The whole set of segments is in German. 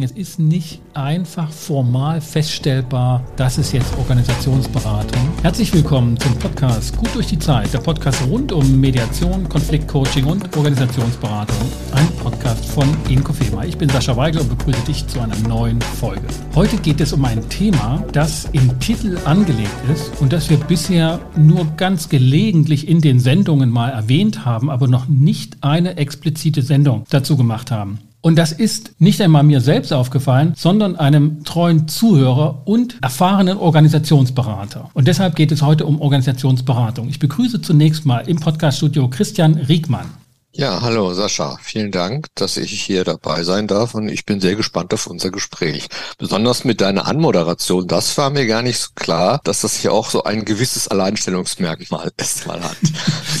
Es ist nicht einfach formal feststellbar, das ist jetzt Organisationsberatung. Herzlich willkommen zum Podcast Gut durch die Zeit, der Podcast rund um Mediation, Konfliktcoaching und Organisationsberatung. Ein Podcast von Inko Fema. Ich bin Sascha Weigel und begrüße dich zu einer neuen Folge. Heute geht es um ein Thema, das im Titel angelegt ist und das wir bisher nur ganz gelegentlich in den Sendungen mal erwähnt haben, aber noch nicht eine explizite Sendung dazu gemacht haben. Und das ist nicht einmal mir selbst aufgefallen, sondern einem treuen Zuhörer und erfahrenen Organisationsberater. Und deshalb geht es heute um Organisationsberatung. Ich begrüße zunächst mal im Podcaststudio Christian Riegmann. Ja, hallo Sascha. Vielen Dank, dass ich hier dabei sein darf und ich bin sehr gespannt auf unser Gespräch. Besonders mit deiner Anmoderation, das war mir gar nicht so klar, dass das hier auch so ein gewisses Alleinstellungsmerkmal erstmal hat.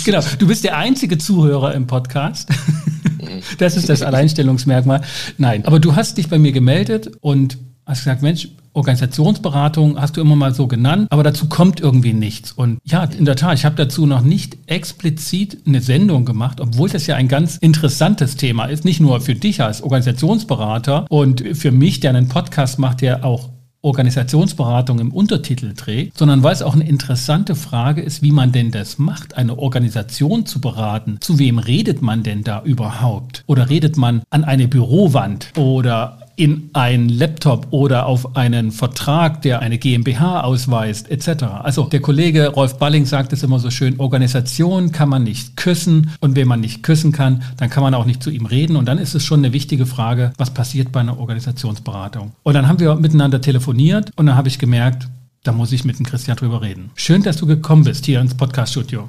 genau, du bist der einzige Zuhörer im Podcast. Das ist das Alleinstellungsmerkmal. Nein, aber du hast dich bei mir gemeldet und hast gesagt, Mensch, Organisationsberatung hast du immer mal so genannt, aber dazu kommt irgendwie nichts. Und ja, in der Tat, ich habe dazu noch nicht explizit eine Sendung gemacht, obwohl das ja ein ganz interessantes Thema ist, nicht nur für dich als Organisationsberater und für mich, der einen Podcast macht, der auch Organisationsberatung im Untertitel trägt, sondern weil es auch eine interessante Frage ist, wie man denn das macht, eine Organisation zu beraten. Zu wem redet man denn da überhaupt? Oder redet man an eine Bürowand oder in einen Laptop oder auf einen Vertrag, der eine GmbH ausweist, etc. Also der Kollege Rolf Balling sagt es immer so schön, Organisation kann man nicht küssen und wenn man nicht küssen kann, dann kann man auch nicht zu ihm reden und dann ist es schon eine wichtige Frage, was passiert bei einer Organisationsberatung. Und dann haben wir miteinander telefoniert und dann habe ich gemerkt, da muss ich mit dem Christian drüber reden. Schön, dass du gekommen bist hier ins Podcast-Studio.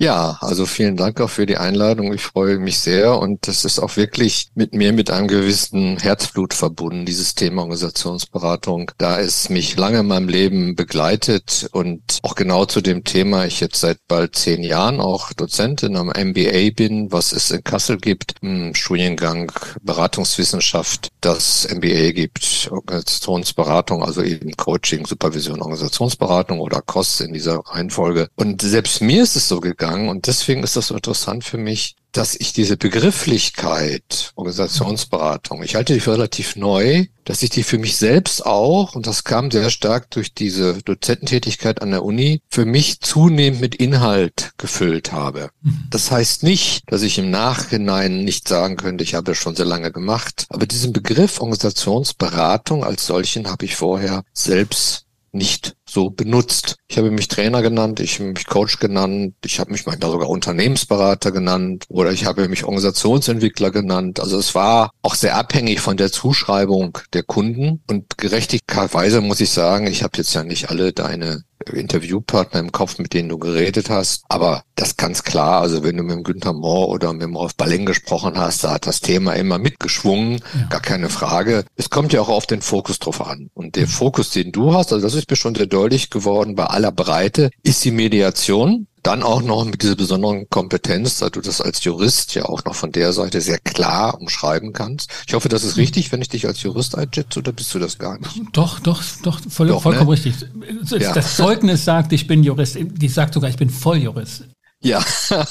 Ja, also vielen Dank auch für die Einladung. Ich freue mich sehr und das ist auch wirklich mit mir mit einem gewissen Herzblut verbunden, dieses Thema Organisationsberatung, da es mich lange in meinem Leben begleitet und auch genau zu dem Thema ich jetzt seit bald zehn Jahren auch Dozentin am MBA bin, was es in Kassel gibt, im Studiengang Beratungswissenschaft, das MBA gibt, Organisationsberatung, also eben Coaching, Supervision, Organisationsberatung oder COS in dieser Reihenfolge. Und selbst mir ist es so gegangen, gegangen. Und deswegen ist das so interessant für mich, dass ich diese Begrifflichkeit Organisationsberatung, ich halte die für relativ neu, dass ich die für mich selbst auch, und das kam sehr stark durch diese Dozententätigkeit an der Uni, für mich zunehmend mit Inhalt gefüllt habe. Mhm. Das heißt nicht, dass ich im Nachhinein nicht sagen könnte, ich habe es schon sehr lange gemacht, aber diesen Begriff Organisationsberatung als solchen habe ich vorher selbst nicht so benutzt. Ich habe mich Trainer genannt, ich habe mich Coach genannt, ich habe mich manchmal sogar Unternehmensberater genannt oder ich habe mich Organisationsentwickler genannt. Also es war auch sehr abhängig von der Zuschreibung der Kunden und gerechtigkeitsweise muss ich sagen, ich habe jetzt ja nicht alle deine Interviewpartner im Kopf, mit denen du geredet hast. Aber das ganz klar, also wenn du mit dem Günther Mohr oder mit dem Rolf Balling gesprochen hast, da hat das Thema immer mitgeschwungen, ja. gar keine Frage. Es kommt ja auch auf den Fokus drauf an. Und der Fokus, den du hast, also das ist mir schon sehr deutlich geworden bei aller Breite, ist die Mediation. Dann auch noch mit dieser besonderen Kompetenz, da du das als Jurist ja auch noch von der Seite sehr klar umschreiben kannst. Ich hoffe, das ist richtig, wenn ich dich als Jurist einschätze, oder bist du das gar nicht? Doch, doch, doch, voll, doch vollkommen ne? richtig. Ja. Das Zeugnis sagt, ich bin Jurist. Die sagt sogar, ich bin Volljurist. Ja,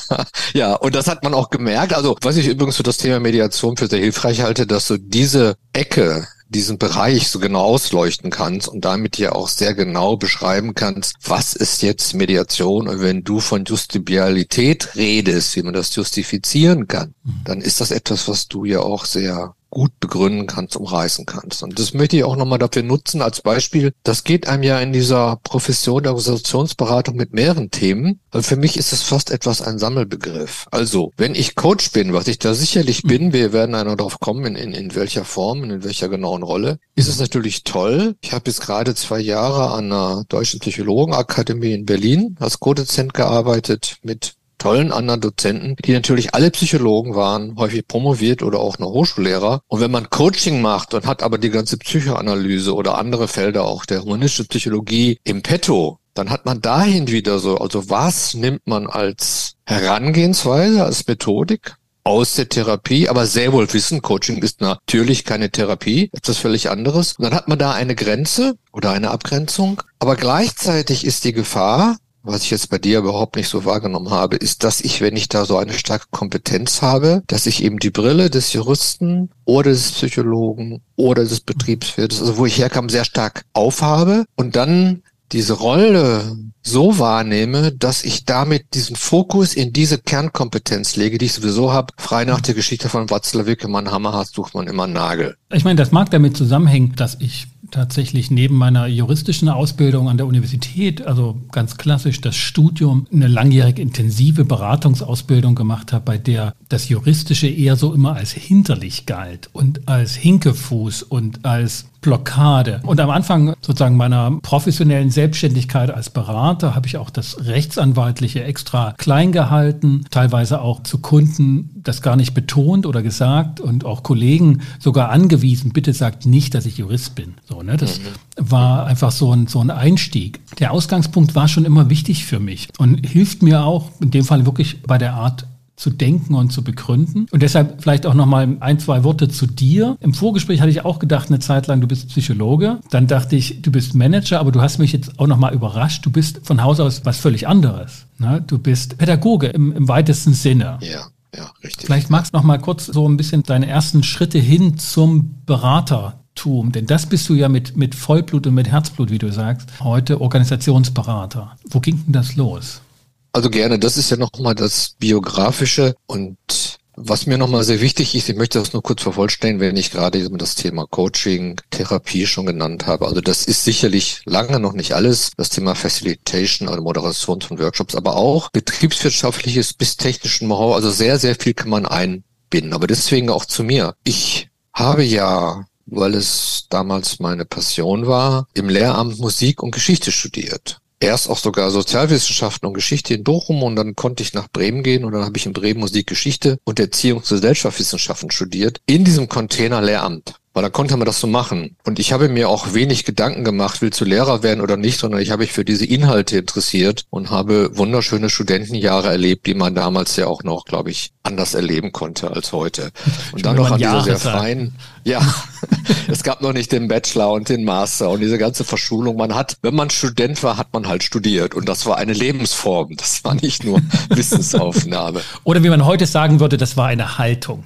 ja, und das hat man auch gemerkt. Also, was ich übrigens für das Thema Mediation für sehr hilfreich halte, dass du diese Ecke diesen Bereich so genau ausleuchten kannst und damit ja auch sehr genau beschreiben kannst, was ist jetzt Mediation und wenn du von Justibialität redest, wie man das justifizieren kann, mhm. dann ist das etwas, was du ja auch sehr gut begründen kannst, umreißen kannst. Und das möchte ich auch nochmal dafür nutzen als Beispiel. Das geht einem ja in dieser Profession der Organisationsberatung mit mehreren Themen. Also für mich ist es fast etwas ein Sammelbegriff. Also, wenn ich Coach bin, was ich da sicherlich bin, wir werden einer darauf kommen, in, in, in welcher Form und in welcher genauen Rolle, ist es natürlich toll. Ich habe jetzt gerade zwei Jahre an der Deutschen Psychologenakademie in Berlin als Co-Dozent gearbeitet mit tollen anderen Dozenten, die natürlich alle Psychologen waren, häufig promoviert oder auch noch Hochschullehrer. Und wenn man Coaching macht und hat aber die ganze Psychoanalyse oder andere Felder auch der humanistischen Psychologie im Petto, dann hat man dahin wieder so, also was nimmt man als Herangehensweise, als Methodik aus der Therapie, aber sehr wohl wissen, Coaching ist natürlich keine Therapie, etwas völlig anderes. Und dann hat man da eine Grenze oder eine Abgrenzung, aber gleichzeitig ist die Gefahr, was ich jetzt bei dir überhaupt nicht so wahrgenommen habe, ist, dass ich, wenn ich da so eine starke Kompetenz habe, dass ich eben die Brille des Juristen oder des Psychologen oder des Betriebswirtes, also wo ich herkam, sehr stark aufhabe und dann diese Rolle so wahrnehme, dass ich damit diesen Fokus in diese Kernkompetenz lege, die ich sowieso habe. Frei nach der Geschichte von Watzlawick, man Hammer sucht man immer Nagel. Ich meine, das mag damit zusammenhängen, dass ich tatsächlich neben meiner juristischen Ausbildung an der Universität, also ganz klassisch das Studium, eine langjährige intensive Beratungsausbildung gemacht habe, bei der das Juristische eher so immer als hinterlich galt und als Hinkefuß und als Blockade. Und am Anfang sozusagen meiner professionellen Selbstständigkeit als Berater habe ich auch das Rechtsanwaltliche extra klein gehalten, teilweise auch zu Kunden das gar nicht betont oder gesagt und auch Kollegen sogar angewiesen, bitte sagt nicht, dass ich Jurist bin. So, ne? Das mhm. war einfach so ein, so ein Einstieg. Der Ausgangspunkt war schon immer wichtig für mich und hilft mir auch in dem Fall wirklich bei der Art zu denken und zu begründen. Und deshalb vielleicht auch noch mal ein, zwei Worte zu dir. Im Vorgespräch hatte ich auch gedacht, eine Zeit lang, du bist Psychologe. Dann dachte ich, du bist Manager, aber du hast mich jetzt auch noch mal überrascht. Du bist von Haus aus was völlig anderes. Ne? Du bist Pädagoge im, im weitesten Sinne. Ja. Ja, richtig. Vielleicht magst du noch mal kurz so ein bisschen deine ersten Schritte hin zum Beratertum, denn das bist du ja mit, mit Vollblut und mit Herzblut, wie du sagst, heute Organisationsberater. Wo ging denn das los? Also gerne, das ist ja nochmal das Biografische und was mir nochmal sehr wichtig ist, ich möchte das nur kurz vervollständigen, wenn ich gerade das Thema Coaching, Therapie schon genannt habe. Also das ist sicherlich lange noch nicht alles, das Thema Facilitation oder Moderation von Workshops, aber auch betriebswirtschaftliches bis technischen Know-how. Also sehr, sehr viel kann man einbinden. Aber deswegen auch zu mir. Ich habe ja weil es damals meine Passion war, im Lehramt Musik und Geschichte studiert erst auch sogar Sozialwissenschaften und Geschichte in Bochum und dann konnte ich nach Bremen gehen und dann habe ich in Bremen Musikgeschichte und Erziehungsgesellschaftswissenschaften studiert in diesem Container Lehramt. Weil da konnte man das so machen. Und ich habe mir auch wenig Gedanken gemacht, willst du Lehrer werden oder nicht, sondern ich habe mich für diese Inhalte interessiert und habe wunderschöne Studentenjahre erlebt, die man damals ja auch noch, glaube ich, anders erleben konnte als heute. Und dann noch an dieser sehr freien, ja, es gab noch nicht den Bachelor und den Master und diese ganze Verschulung. Man hat, wenn man Student war, hat man halt studiert und das war eine Lebensform. Das war nicht nur Wissensaufnahme. Oder wie man heute sagen würde, das war eine Haltung.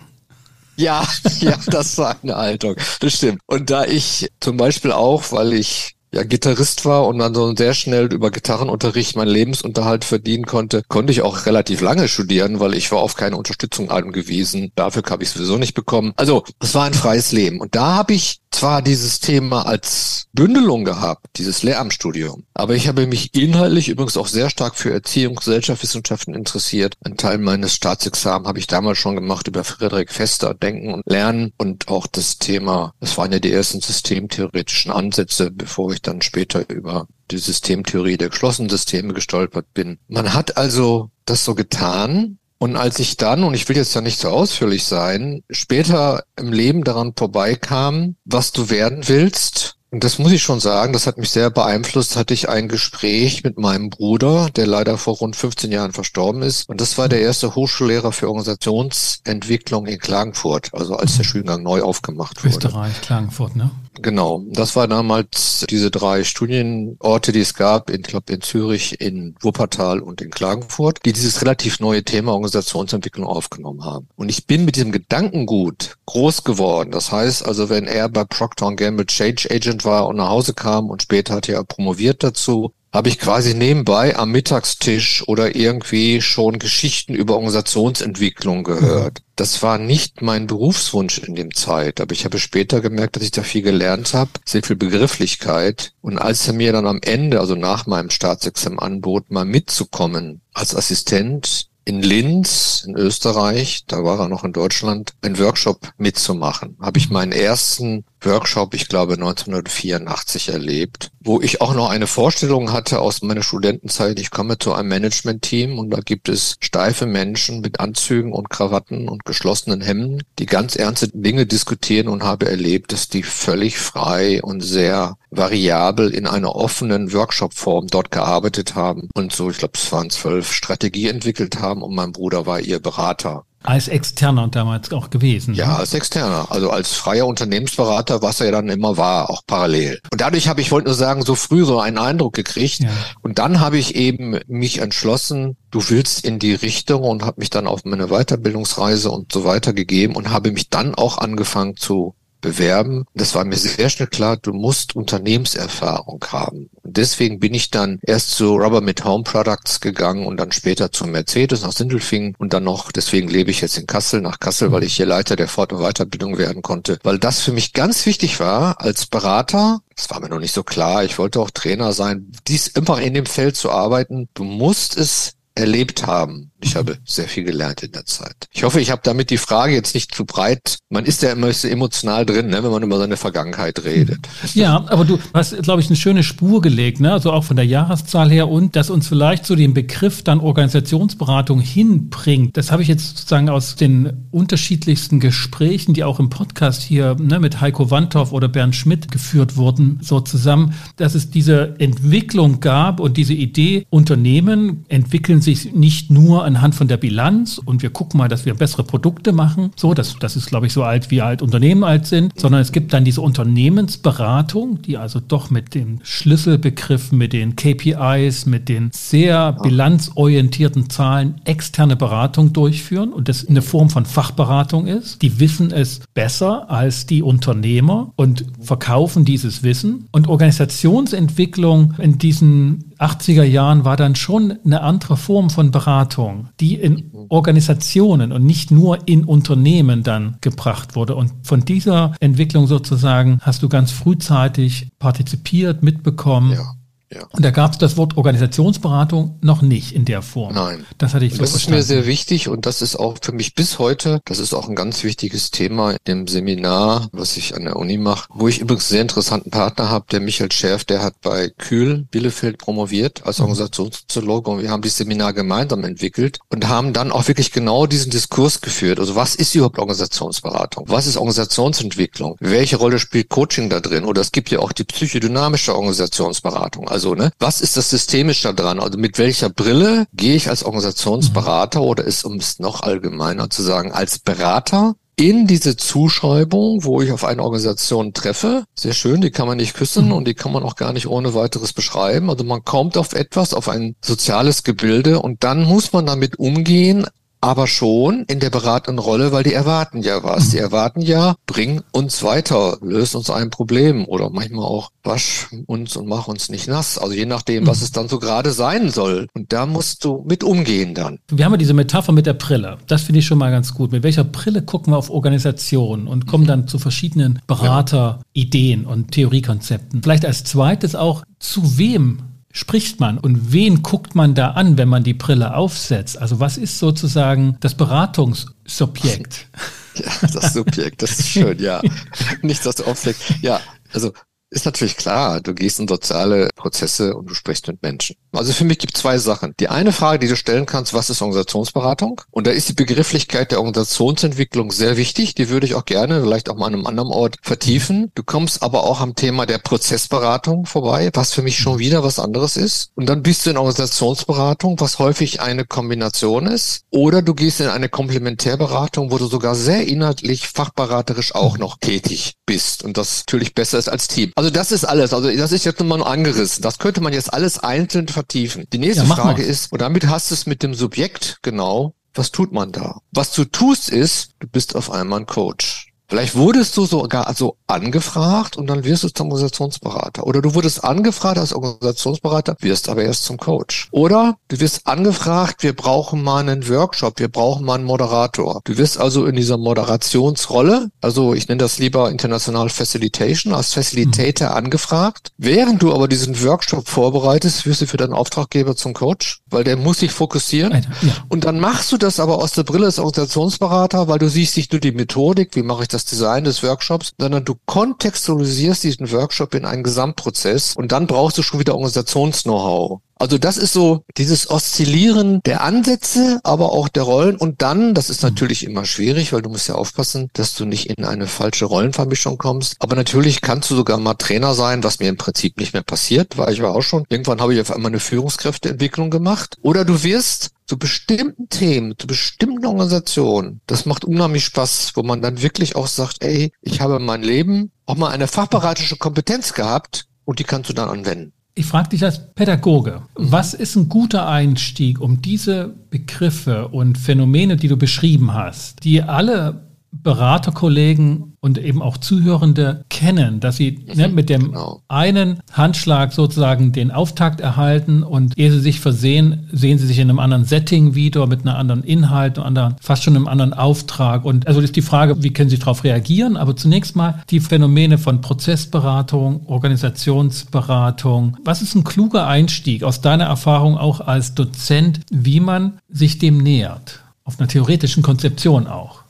Ja, ja, das war eine Haltung. Das stimmt. Und da ich zum Beispiel auch, weil ich ja Gitarrist war und dann so sehr schnell über Gitarrenunterricht meinen Lebensunterhalt verdienen konnte, konnte ich auch relativ lange studieren, weil ich war auf keine Unterstützung angewiesen. Dafür habe ich sowieso nicht bekommen. Also, es war ein freies Leben. Und da habe ich zwar dieses Thema als Bündelung gehabt, dieses Lehramtsstudium, aber ich habe mich inhaltlich übrigens auch sehr stark für Erziehung, Gesellschaftswissenschaften interessiert. Ein Teil meines Staatsexamens habe ich damals schon gemacht über Friedrich Fester, Denken und Lernen und auch das Thema, das waren ja die ersten systemtheoretischen Ansätze, bevor ich dann später über die Systemtheorie der geschlossenen Systeme gestolpert bin. Man hat also das so getan, und als ich dann, und ich will jetzt ja nicht so ausführlich sein, später im Leben daran vorbeikam, was du werden willst, und das muss ich schon sagen, das hat mich sehr beeinflusst, hatte ich ein Gespräch mit meinem Bruder, der leider vor rund 15 Jahren verstorben ist. Und das war der erste Hochschullehrer für Organisationsentwicklung in Klagenfurt, also als der Studiengang neu aufgemacht wurde. Österreich, Klagenfurt, ne? Genau, das war damals diese drei Studienorte, die es gab, in, ich glaube in Zürich, in Wuppertal und in Klagenfurt, die dieses relativ neue Thema Organisationsentwicklung aufgenommen haben. Und ich bin mit diesem Gedankengut groß geworden. Das heißt also, wenn er bei Procter Gamble Change Agent war und nach Hause kam und später hat er promoviert dazu, habe ich quasi nebenbei am Mittagstisch oder irgendwie schon Geschichten über Organisationsentwicklung gehört. Das war nicht mein Berufswunsch in dem Zeit, aber ich habe später gemerkt, dass ich da viel gelernt habe, sehr viel Begrifflichkeit. Und als er mir dann am Ende, also nach meinem Staatsexamen anbot, mal mitzukommen als Assistent in Linz in Österreich, da war er noch in Deutschland, einen Workshop mitzumachen. Habe ich meinen ersten Workshop, ich glaube 1984 erlebt, wo ich auch noch eine Vorstellung hatte aus meiner Studentenzeit. Ich komme zu einem Management-Team und da gibt es steife Menschen mit Anzügen und Krawatten und geschlossenen Hemden, die ganz ernste Dinge diskutieren und habe erlebt, dass die völlig frei und sehr variabel in einer offenen Workshop-Form dort gearbeitet haben und so, ich glaube, es waren zwölf Strategie entwickelt haben und mein Bruder war ihr Berater. Als Externer damals auch gewesen. Ja, ne? als Externer. Also als freier Unternehmensberater, was er dann immer war, auch parallel. Und dadurch habe ich, wollte nur sagen, so früh so einen Eindruck gekriegt. Ja. Und dann habe ich eben mich entschlossen, du willst in die Richtung und habe mich dann auf meine Weiterbildungsreise und so weiter gegeben und habe mich dann auch angefangen zu bewerben. Das war mir sehr schnell klar, du musst Unternehmenserfahrung haben. Und deswegen bin ich dann erst zu Rubbermaid Home Products gegangen und dann später zu Mercedes nach Sindelfingen und dann noch, deswegen lebe ich jetzt in Kassel, nach Kassel, weil ich hier Leiter der Fort- und Weiterbildung werden konnte, weil das für mich ganz wichtig war, als Berater das war mir noch nicht so klar. Ich wollte auch Trainer sein. Dies immer in dem Feld zu arbeiten. Du musst es erlebt haben. Ich habe sehr viel gelernt in der Zeit. Ich hoffe, ich habe damit die Frage jetzt nicht zu breit. Man ist ja immer so emotional drin, ne, wenn man über seine Vergangenheit redet. Ja, aber du hast, glaube ich, eine schöne Spur gelegt, ne? also auch von der Jahreszahl her und dass uns vielleicht so den Begriff dann Organisationsberatung hinbringt. Das habe ich jetzt sozusagen aus den unterschiedlichsten Gesprächen, die auch im Podcast hier ne, mit Heiko Wandhoff oder Bernd Schmidt geführt wurden, so zusammen, dass es diese Entwicklung gab und diese Idee, Unternehmen entwickeln sich nicht nur anhand von der Bilanz und wir gucken mal, dass wir bessere Produkte machen. So, das, das ist, glaube ich, so alt, wie alt Unternehmen alt sind, sondern es gibt dann diese Unternehmensberatung, die also doch mit den Schlüsselbegriffen, mit den KPIs, mit den sehr bilanzorientierten Zahlen externe Beratung durchführen und das eine Form von Fachberatung ist. Die wissen es besser als die Unternehmer und verkaufen dieses Wissen. Und Organisationsentwicklung in diesen 80er Jahren war dann schon eine andere Form von Beratung, die in Organisationen und nicht nur in Unternehmen dann gebracht wurde. Und von dieser Entwicklung sozusagen hast du ganz frühzeitig partizipiert, mitbekommen. Ja. Ja. Und da gab es das Wort Organisationsberatung noch nicht in der Form. Nein. Das hatte ich so Das verstanden. ist mir sehr wichtig und das ist auch für mich bis heute, das ist auch ein ganz wichtiges Thema im Seminar, was ich an der Uni mache, wo ich übrigens einen sehr interessanten Partner habe, der Michael Schärf, der hat bei Kühl Bielefeld promoviert als mhm. Organisationssoziologe und wir haben dieses Seminar gemeinsam entwickelt und haben dann auch wirklich genau diesen Diskurs geführt. Also was ist überhaupt Organisationsberatung? Was ist Organisationsentwicklung? Welche Rolle spielt Coaching da drin? Oder es gibt ja auch die psychodynamische Organisationsberatung. Also, ne, was ist das systemisch da dran? Also mit welcher Brille gehe ich als Organisationsberater mhm. oder ist, um es noch allgemeiner zu sagen, als Berater in diese Zuschreibung, wo ich auf eine Organisation treffe. Sehr schön, die kann man nicht küssen mhm. und die kann man auch gar nicht ohne weiteres beschreiben. Also man kommt auf etwas, auf ein soziales Gebilde und dann muss man damit umgehen, aber schon in der beratenden Rolle, weil die erwarten ja was. Die erwarten ja, bring uns weiter, löst uns ein Problem oder manchmal auch wasch uns und mach uns nicht nass. Also je nachdem, was es dann so gerade sein soll. Und da musst du mit umgehen dann. Wir haben ja diese Metapher mit der Brille. Das finde ich schon mal ganz gut. Mit welcher Brille gucken wir auf Organisationen und kommen dann zu verschiedenen Beraterideen und Theoriekonzepten. Vielleicht als zweites auch, zu wem spricht man und wen guckt man da an, wenn man die Brille aufsetzt? Also was ist sozusagen das Beratungssubjekt? Ja, das Subjekt, das ist schön, ja. Nicht, du auflegst. Ja, also ist natürlich klar, du gehst in soziale Prozesse und du sprichst mit Menschen. Also für mich gibt es zwei Sachen. Die eine Frage, die du stellen kannst, was ist Organisationsberatung? Und da ist die Begrifflichkeit der Organisationsentwicklung sehr wichtig. Die würde ich auch gerne, vielleicht auch mal an einem anderen Ort vertiefen. Du kommst aber auch am Thema der Prozessberatung vorbei, was für mich schon wieder was anderes ist. Und dann bist du in Organisationsberatung, was häufig eine Kombination ist. Oder du gehst in eine Komplementärberatung, wo du sogar sehr inhaltlich, fachberaterisch auch noch tätig bist. Und das natürlich besser ist als Team. Also das ist alles. Also das ist jetzt nur mal angerissen. Das könnte man jetzt alles einzeln vertiefen. Die nächste ja, Frage mal. ist, und damit hast du es mit dem Subjekt genau, was tut man da? Was du tust ist, du bist auf einmal ein Coach. Vielleicht wurdest du sogar also angefragt und dann wirst du zum Organisationsberater. Oder du wurdest angefragt als Organisationsberater, wirst aber erst zum Coach. Oder du wirst angefragt, wir brauchen mal einen Workshop, wir brauchen mal einen Moderator. Du wirst also in dieser Moderationsrolle, also ich nenne das lieber International Facilitation, als Facilitator mhm. angefragt. Während du aber diesen Workshop vorbereitest, wirst du für deinen Auftraggeber zum Coach, weil der muss sich fokussieren. Alter, ja. Und dann machst du das aber aus der Brille des Organisationsberater, weil du siehst nicht nur die Methodik, wie mache ich das das Design des Workshops, sondern du kontextualisierst diesen Workshop in einen Gesamtprozess und dann brauchst du schon wieder Organisations-Know-how. Also das ist so dieses Oszillieren der Ansätze, aber auch der Rollen. Und dann, das ist natürlich immer schwierig, weil du musst ja aufpassen, dass du nicht in eine falsche Rollenvermischung kommst. Aber natürlich kannst du sogar mal Trainer sein, was mir im Prinzip nicht mehr passiert, weil ich war auch schon. Irgendwann habe ich auf einmal eine Führungskräfteentwicklung gemacht. Oder du wirst zu bestimmten Themen, zu bestimmten Organisationen. Das macht unheimlich Spaß, wo man dann wirklich auch sagt, ey, ich habe mein Leben auch mal eine fachberatische Kompetenz gehabt und die kannst du dann anwenden. Ich frage dich als Pädagoge, was ist ein guter Einstieg, um diese Begriffe und Phänomene, die du beschrieben hast, die alle Beraterkollegen und eben auch Zuhörende kennen, dass sie ne, mit dem genau. einen Handschlag sozusagen den Auftakt erhalten und ehe sie sich versehen, sehen sie sich in einem anderen Setting wieder, mit einem anderen Inhalt, einem anderen, fast schon einem anderen Auftrag. Und also ist die Frage, wie können sie darauf reagieren? Aber zunächst mal die Phänomene von Prozessberatung, Organisationsberatung. Was ist ein kluger Einstieg aus deiner Erfahrung auch als Dozent, wie man sich dem nähert? Auf einer theoretischen Konzeption auch.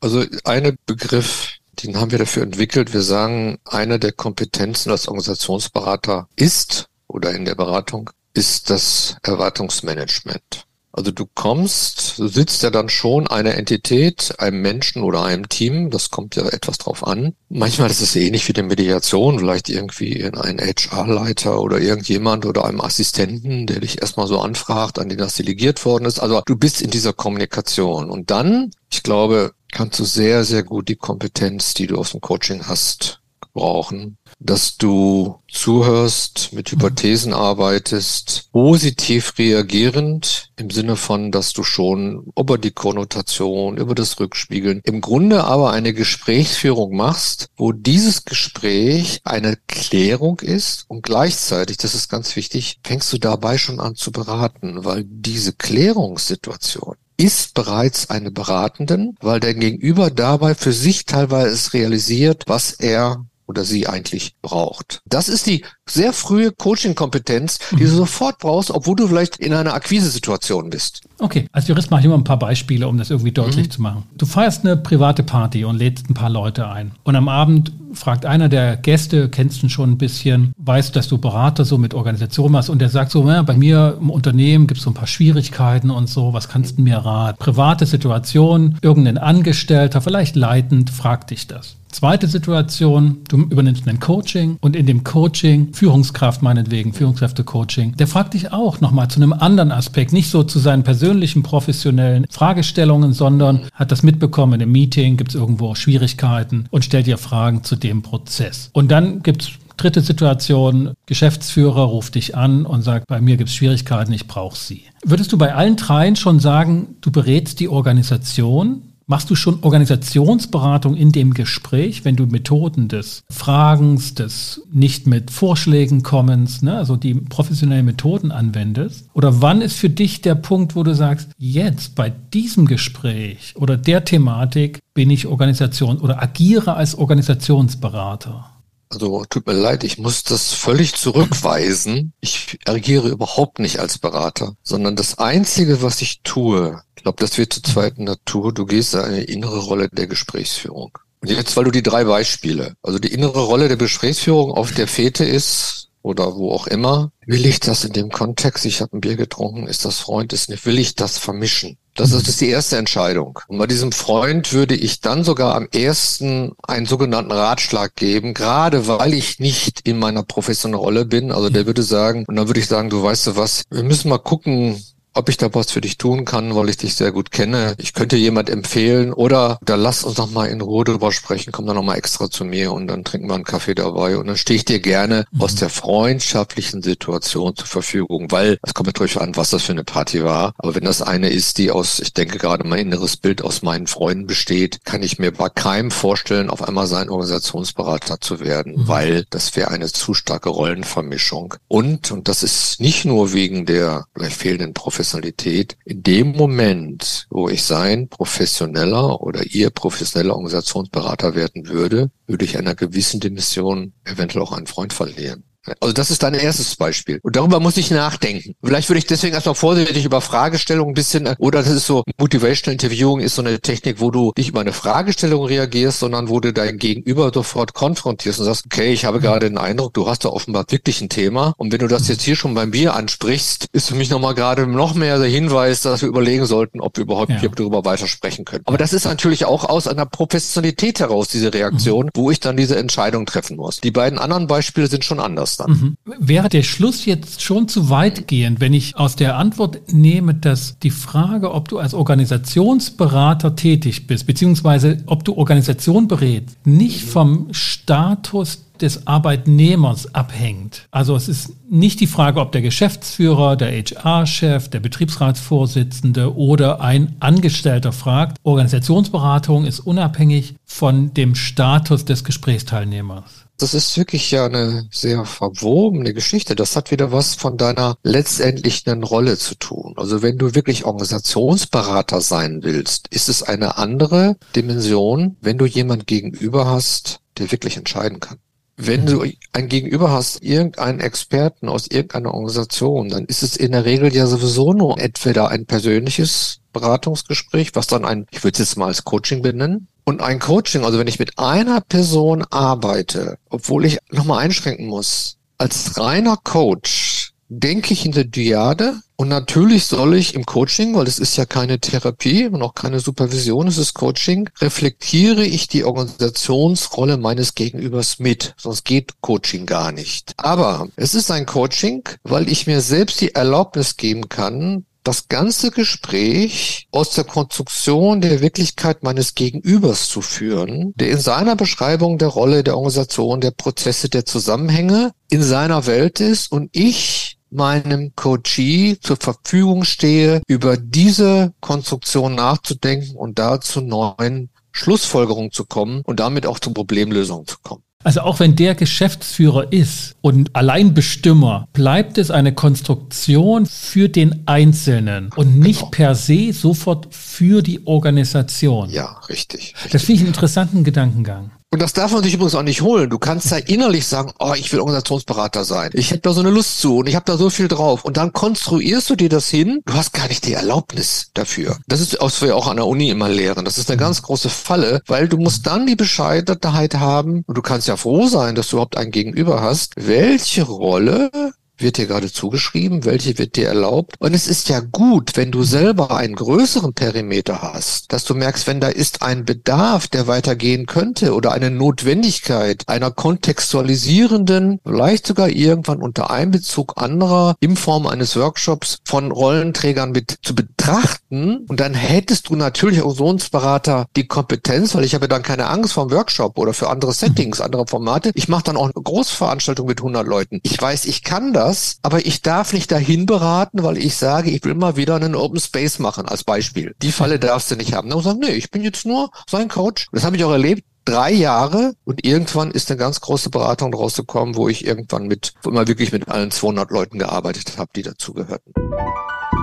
Also eine Begriff, den haben wir dafür entwickelt. Wir sagen, eine der Kompetenzen als Organisationsberater ist oder in der Beratung ist das Erwartungsmanagement. Also du kommst, du sitzt ja dann schon einer Entität, einem Menschen oder einem Team, das kommt ja etwas drauf an. Manchmal ist es ähnlich wie die Mediation, vielleicht irgendwie in einen HR-Leiter oder irgendjemand oder einem Assistenten, der dich erstmal so anfragt, an den das delegiert worden ist. Also du bist in dieser Kommunikation. Und dann, ich glaube, kannst du sehr, sehr gut die Kompetenz, die du aus dem Coaching hast, brauchen, dass du zuhörst, mit Hypothesen arbeitest, positiv reagierend im Sinne von, dass du schon über die Konnotation, über das Rückspiegeln, im Grunde aber eine Gesprächsführung machst, wo dieses Gespräch eine Klärung ist und gleichzeitig, das ist ganz wichtig, fängst du dabei schon an zu beraten, weil diese Klärungssituation ist bereits eine Beratenden, weil der Gegenüber dabei für sich teilweise realisiert, was er oder sie eigentlich braucht. Das ist die sehr frühe Coaching-Kompetenz, die du mhm. sofort brauchst, obwohl du vielleicht in einer Akquisesituation bist. Okay, als Jurist mache ich immer ein paar Beispiele, um das irgendwie deutlich mhm. zu machen. Du feierst eine private Party und lädst ein paar Leute ein. Und am Abend fragt einer der Gäste, kennst du schon ein bisschen, weißt, dass du Berater so mit Organisation machst und der sagt so, bei mir im Unternehmen gibt es so ein paar Schwierigkeiten und so, was kannst du mir raten? Private Situation, irgendein Angestellter, vielleicht leitend, fragt dich das. Zweite Situation, du übernimmst ein Coaching und in dem Coaching, Führungskraft meinetwegen, Führungskräfte-Coaching, der fragt dich auch nochmal zu einem anderen Aspekt, nicht so zu seinen persönlichen professionellen Fragestellungen, sondern hat das mitbekommen in einem Meeting, gibt es irgendwo Schwierigkeiten und stellt dir Fragen zu dem Prozess. Und dann gibt es dritte Situation, Geschäftsführer ruft dich an und sagt, bei mir gibt es Schwierigkeiten, ich brauche sie. Würdest du bei allen dreien schon sagen, du berätst die Organisation Machst du schon Organisationsberatung in dem Gespräch, wenn du Methoden des Fragens, des nicht mit Vorschlägen kommens, ne, also die professionellen Methoden anwendest? Oder wann ist für dich der Punkt, wo du sagst, jetzt bei diesem Gespräch oder der Thematik bin ich Organisation oder agiere als Organisationsberater? Also tut mir leid, ich muss das völlig zurückweisen. Ich agiere überhaupt nicht als Berater, sondern das Einzige, was ich tue, ich glaube, das wird zur zweiten Natur, du gehst in eine innere Rolle der Gesprächsführung. Und jetzt, weil du die drei Beispiele, also die innere Rolle der Gesprächsführung auf der Fete ist oder wo auch immer, will ich das in dem Kontext, ich habe ein Bier getrunken, ist das Freund, ist nicht, will ich das vermischen? Das ist, die erste Entscheidung. Und bei diesem Freund würde ich dann sogar am ersten einen sogenannten Ratschlag geben, gerade weil ich nicht in meiner professionellen Rolle bin. Also der würde sagen, und dann würde ich sagen, du weißt du was, wir müssen mal gucken, ob ich da was für dich tun kann, weil ich dich sehr gut kenne. Ich könnte jemand empfehlen oder da lass uns noch mal in Ruhe drüber sprechen, komm dann noch mal extra zu mir und dann trinken wir einen Kaffee dabei und dann stehe ich dir gerne mhm. aus der freundschaftlichen Situation zur Verfügung, weil es kommt natürlich an, was das für eine Party war. Aber wenn das eine ist, die aus, ich denke gerade mein inneres Bild aus meinen Freunden besteht, kann ich mir bei keinem vorstellen, auf einmal sein Organisationsberater zu werden, mhm. weil das wäre eine zu starke Rollenvermischung. Und, und das ist nicht nur wegen der vielleicht fehlenden Professionalität, Professionalität. In dem Moment, wo ich sein professioneller oder ihr professioneller Organisationsberater werden würde, würde ich einer gewissen Dimension eventuell auch einen Freund verlieren. Also das ist dein erstes Beispiel. Und darüber muss ich nachdenken. Vielleicht würde ich deswegen erstmal vorsichtig über Fragestellungen ein bisschen, äh, oder das ist so, Motivational Interviewing ist so eine Technik, wo du nicht über eine Fragestellung reagierst, sondern wo du dein Gegenüber sofort konfrontierst und sagst, okay, ich habe gerade den Eindruck, du hast da offenbar wirklich ein Thema. Und wenn du das jetzt hier schon beim Bier ansprichst, ist für mich nochmal gerade noch mehr der Hinweis, dass wir überlegen sollten, ob wir überhaupt ja. hier darüber weitersprechen können. Aber das ist natürlich auch aus einer Professionalität heraus, diese Reaktion, mhm. wo ich dann diese Entscheidung treffen muss. Die beiden anderen Beispiele sind schon anders. Dann. Mhm. Wäre der Schluss jetzt schon zu weitgehend, wenn ich aus der Antwort nehme, dass die Frage, ob du als Organisationsberater tätig bist, beziehungsweise ob du Organisation berätst, nicht mhm. vom Status des Arbeitnehmers abhängt. Also es ist nicht die Frage, ob der Geschäftsführer, der HR-Chef, der Betriebsratsvorsitzende oder ein Angestellter fragt. Organisationsberatung ist unabhängig von dem Status des Gesprächsteilnehmers. Das ist wirklich ja eine sehr verwobene Geschichte. Das hat wieder was von deiner letztendlichen Rolle zu tun. Also wenn du wirklich Organisationsberater sein willst, ist es eine andere Dimension, wenn du jemand gegenüber hast, der wirklich entscheiden kann. Wenn du ein Gegenüber hast, irgendeinen Experten aus irgendeiner Organisation, dann ist es in der Regel ja sowieso nur entweder ein persönliches Beratungsgespräch, was dann ein, ich würde es jetzt mal als Coaching benennen, und ein Coaching, also wenn ich mit einer Person arbeite, obwohl ich nochmal einschränken muss, als reiner Coach denke ich in der Dyade und natürlich soll ich im Coaching, weil es ist ja keine Therapie und auch keine Supervision, es ist Coaching, reflektiere ich die Organisationsrolle meines Gegenübers mit. Sonst geht Coaching gar nicht. Aber es ist ein Coaching, weil ich mir selbst die Erlaubnis geben kann, das ganze Gespräch aus der Konstruktion der Wirklichkeit meines Gegenübers zu führen, der in seiner Beschreibung der Rolle der Organisation, der Prozesse, der Zusammenhänge in seiner Welt ist und ich meinem Coachee zur Verfügung stehe, über diese Konstruktion nachzudenken und da zu neuen Schlussfolgerungen zu kommen und damit auch zur Problemlösung zu kommen. Also auch wenn der Geschäftsführer ist und Alleinbestimmer, bleibt es eine Konstruktion für den Einzelnen und nicht genau. per se sofort für die Organisation. Ja, richtig. richtig. Das finde ich einen interessanten Gedankengang. Und das darf man sich übrigens auch nicht holen. Du kannst ja innerlich sagen, oh, ich will Organisationsberater sein. Ich hätte da so eine Lust zu und ich habe da so viel drauf. Und dann konstruierst du dir das hin. Du hast gar nicht die Erlaubnis dafür. Das ist, was wir auch an der Uni immer lehren. Das ist eine ganz große Falle, weil du musst dann die Bescheidenheit haben. Und du kannst ja froh sein, dass du überhaupt ein Gegenüber hast. Welche Rolle wird dir gerade zugeschrieben, welche wird dir erlaubt. Und es ist ja gut, wenn du selber einen größeren Perimeter hast, dass du merkst, wenn da ist ein Bedarf, der weitergehen könnte oder eine Notwendigkeit einer kontextualisierenden, vielleicht sogar irgendwann unter Einbezug anderer in Form eines Workshops von Rollenträgern mit zu betrachten. Und dann hättest du natürlich als Sohnsberater die Kompetenz, weil ich habe dann keine Angst vor Workshop oder für andere Settings, andere Formate. Ich mache dann auch eine Großveranstaltung mit 100 Leuten. Ich weiß, ich kann das das, aber ich darf nicht dahin beraten, weil ich sage, ich will mal wieder einen Open Space machen als Beispiel. Die Falle darfst du nicht haben. Dann sagen, nee, ich bin jetzt nur sein Coach. Das habe ich auch erlebt drei Jahre und irgendwann ist eine ganz große Beratung rausgekommen, wo ich irgendwann mit, wo immer wirklich mit allen 200 Leuten gearbeitet habe, die dazugehörten.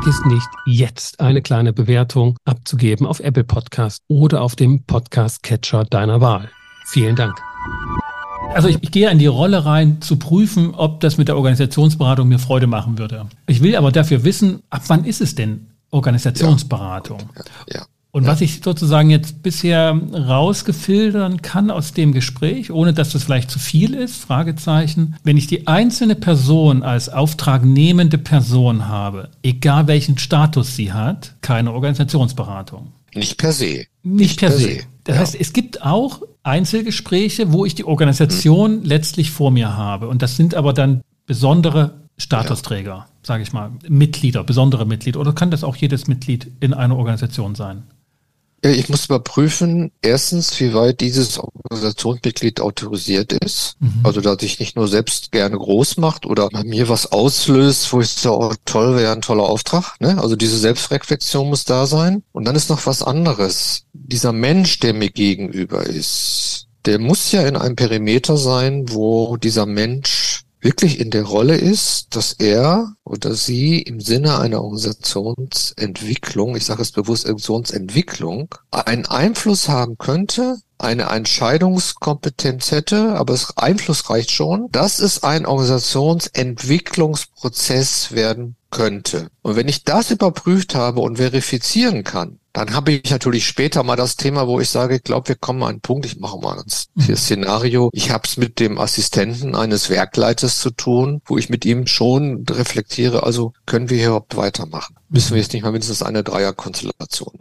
Ist nicht jetzt eine kleine Bewertung abzugeben auf Apple Podcast oder auf dem Podcast Catcher deiner Wahl. Vielen Dank. Also ich, ich gehe in die Rolle rein, zu prüfen, ob das mit der Organisationsberatung mir Freude machen würde. Ich will aber dafür wissen, ab wann ist es denn Organisationsberatung? Ja. ja. Und ja. was ich sozusagen jetzt bisher rausgefiltern kann aus dem Gespräch, ohne dass das vielleicht zu viel ist, Fragezeichen, wenn ich die einzelne Person als auftragnehmende Person habe, egal welchen Status sie hat, keine Organisationsberatung. Nicht per se. Nicht, Nicht per, per, se. se. Das ja. heißt, es gibt auch Einzelgespräche, wo ich die Organisation mhm. letztlich vor mir habe. Und das sind aber dann besondere Statusträger, ja. sage ich mal, Mitglieder, besondere Mitglieder. Oder kann das auch jedes Mitglied in einer Organisation sein? Ich muss überprüfen, erstens, wie weit dieses Organisationsmitglied autorisiert ist. Mhm. Also, dass sich nicht nur selbst gerne groß macht oder bei mir was auslöst, wo ich sage, oh, toll, wäre ein toller Auftrag. Ne? Also diese Selbstreflexion muss da sein. Und dann ist noch was anderes. Dieser Mensch, der mir gegenüber ist, der muss ja in einem Perimeter sein, wo dieser Mensch wirklich in der Rolle ist, dass er oder sie im Sinne einer Organisationsentwicklung, ich sage es bewusst Organisationsentwicklung, einen Einfluss haben könnte, eine Entscheidungskompetenz hätte, aber es Einfluss reicht schon, dass es ein Organisationsentwicklungsprozess werden könnte. Und wenn ich das überprüft habe und verifizieren kann, dann habe ich natürlich später mal das Thema, wo ich sage, ich glaube, wir kommen an einen Punkt, ich mache mal mhm. Szenario. Ich habe es mit dem Assistenten eines Werkleiters zu tun, wo ich mit ihm schon reflektiere, also können wir hier überhaupt weitermachen? Müssen wir jetzt nicht mal mindestens eine Dreierkonstellation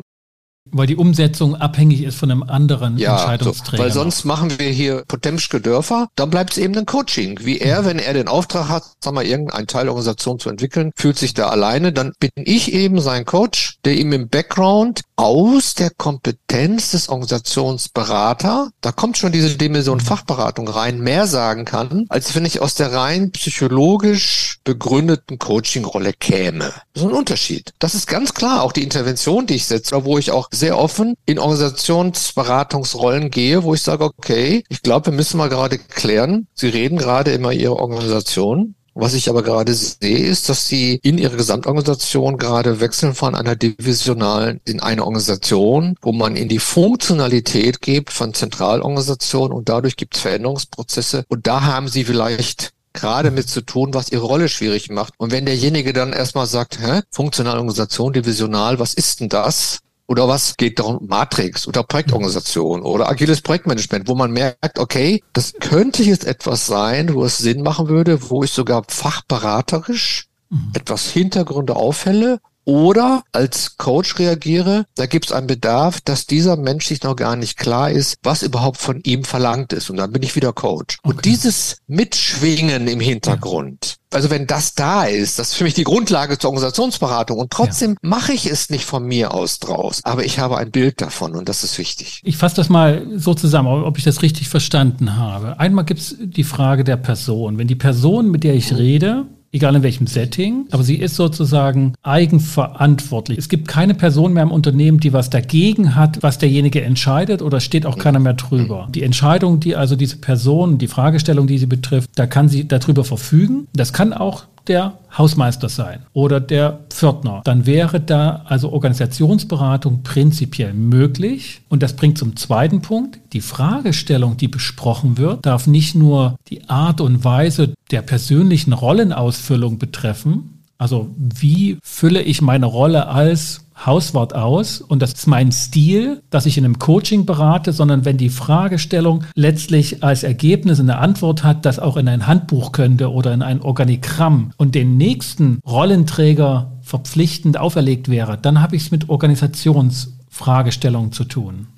Weil die Umsetzung abhängig ist von einem anderen ja, Entscheidungsträger. So, weil sonst machen wir hier Potemschke Dörfer, dann bleibt es eben ein Coaching. Wie er, mhm. wenn er den Auftrag hat, sagen wir, irgendein Teil der Organisation zu entwickeln, fühlt sich da alleine, dann bin ich eben sein Coach, der ihm im Background aus der Kompetenz des Organisationsberater, da kommt schon diese Dimension Fachberatung rein, mehr sagen kann, als wenn ich aus der rein psychologisch begründeten Coaching-Rolle käme. Das ist ein Unterschied. Das ist ganz klar auch die Intervention, die ich setze, wo ich auch sehr offen in Organisationsberatungsrollen gehe, wo ich sage, okay, ich glaube, wir müssen mal gerade klären, Sie reden gerade immer Ihre Organisation. Was ich aber gerade sehe, ist, dass sie in ihrer Gesamtorganisation gerade wechseln von einer divisionalen in eine Organisation, wo man in die Funktionalität geht von Zentralorganisationen und dadurch gibt es Veränderungsprozesse. Und da haben sie vielleicht gerade mit zu tun, was ihre Rolle schwierig macht. Und wenn derjenige dann erstmal sagt, hä, funktionale Organisation, divisional, was ist denn das? Oder was geht darum? Matrix oder Projektorganisation oder agiles Projektmanagement, wo man merkt, okay, das könnte jetzt etwas sein, wo es Sinn machen würde, wo ich sogar fachberaterisch mhm. etwas Hintergründe aufhelle oder als Coach reagiere, da gibt es einen Bedarf, dass dieser Mensch sich noch gar nicht klar ist, was überhaupt von ihm verlangt ist. Und dann bin ich wieder Coach. Okay. Und dieses Mitschwingen im Hintergrund, also wenn das da ist, das ist für mich die Grundlage zur Organisationsberatung. Und trotzdem ja. mache ich es nicht von mir aus draus. Aber ich habe ein Bild davon und das ist wichtig. Ich fasse das mal so zusammen, ob ich das richtig verstanden habe. Einmal gibt es die Frage der Person. Wenn die Person, mit der ich mhm. rede, egal in welchem Setting, aber sie ist sozusagen eigenverantwortlich. Es gibt keine Person mehr im Unternehmen, die was dagegen hat, was derjenige entscheidet oder steht auch keiner mehr drüber. Die Entscheidung, die also diese Person, die Fragestellung, die sie betrifft, da kann sie darüber verfügen. Das kann auch der Hausmeister sein oder der Pförtner, dann wäre da also Organisationsberatung prinzipiell möglich. Und das bringt zum zweiten Punkt. Die Fragestellung, die besprochen wird, darf nicht nur die Art und Weise der persönlichen Rollenausfüllung betreffen, also wie fülle ich meine Rolle als Hauswart aus und das ist mein Stil, dass ich in einem Coaching berate, sondern wenn die Fragestellung letztlich als Ergebnis eine Antwort hat, das auch in ein Handbuch könnte oder in ein Organigramm und den nächsten Rollenträger verpflichtend auferlegt wäre, dann habe ich es mit Organisationsfragestellungen zu tun.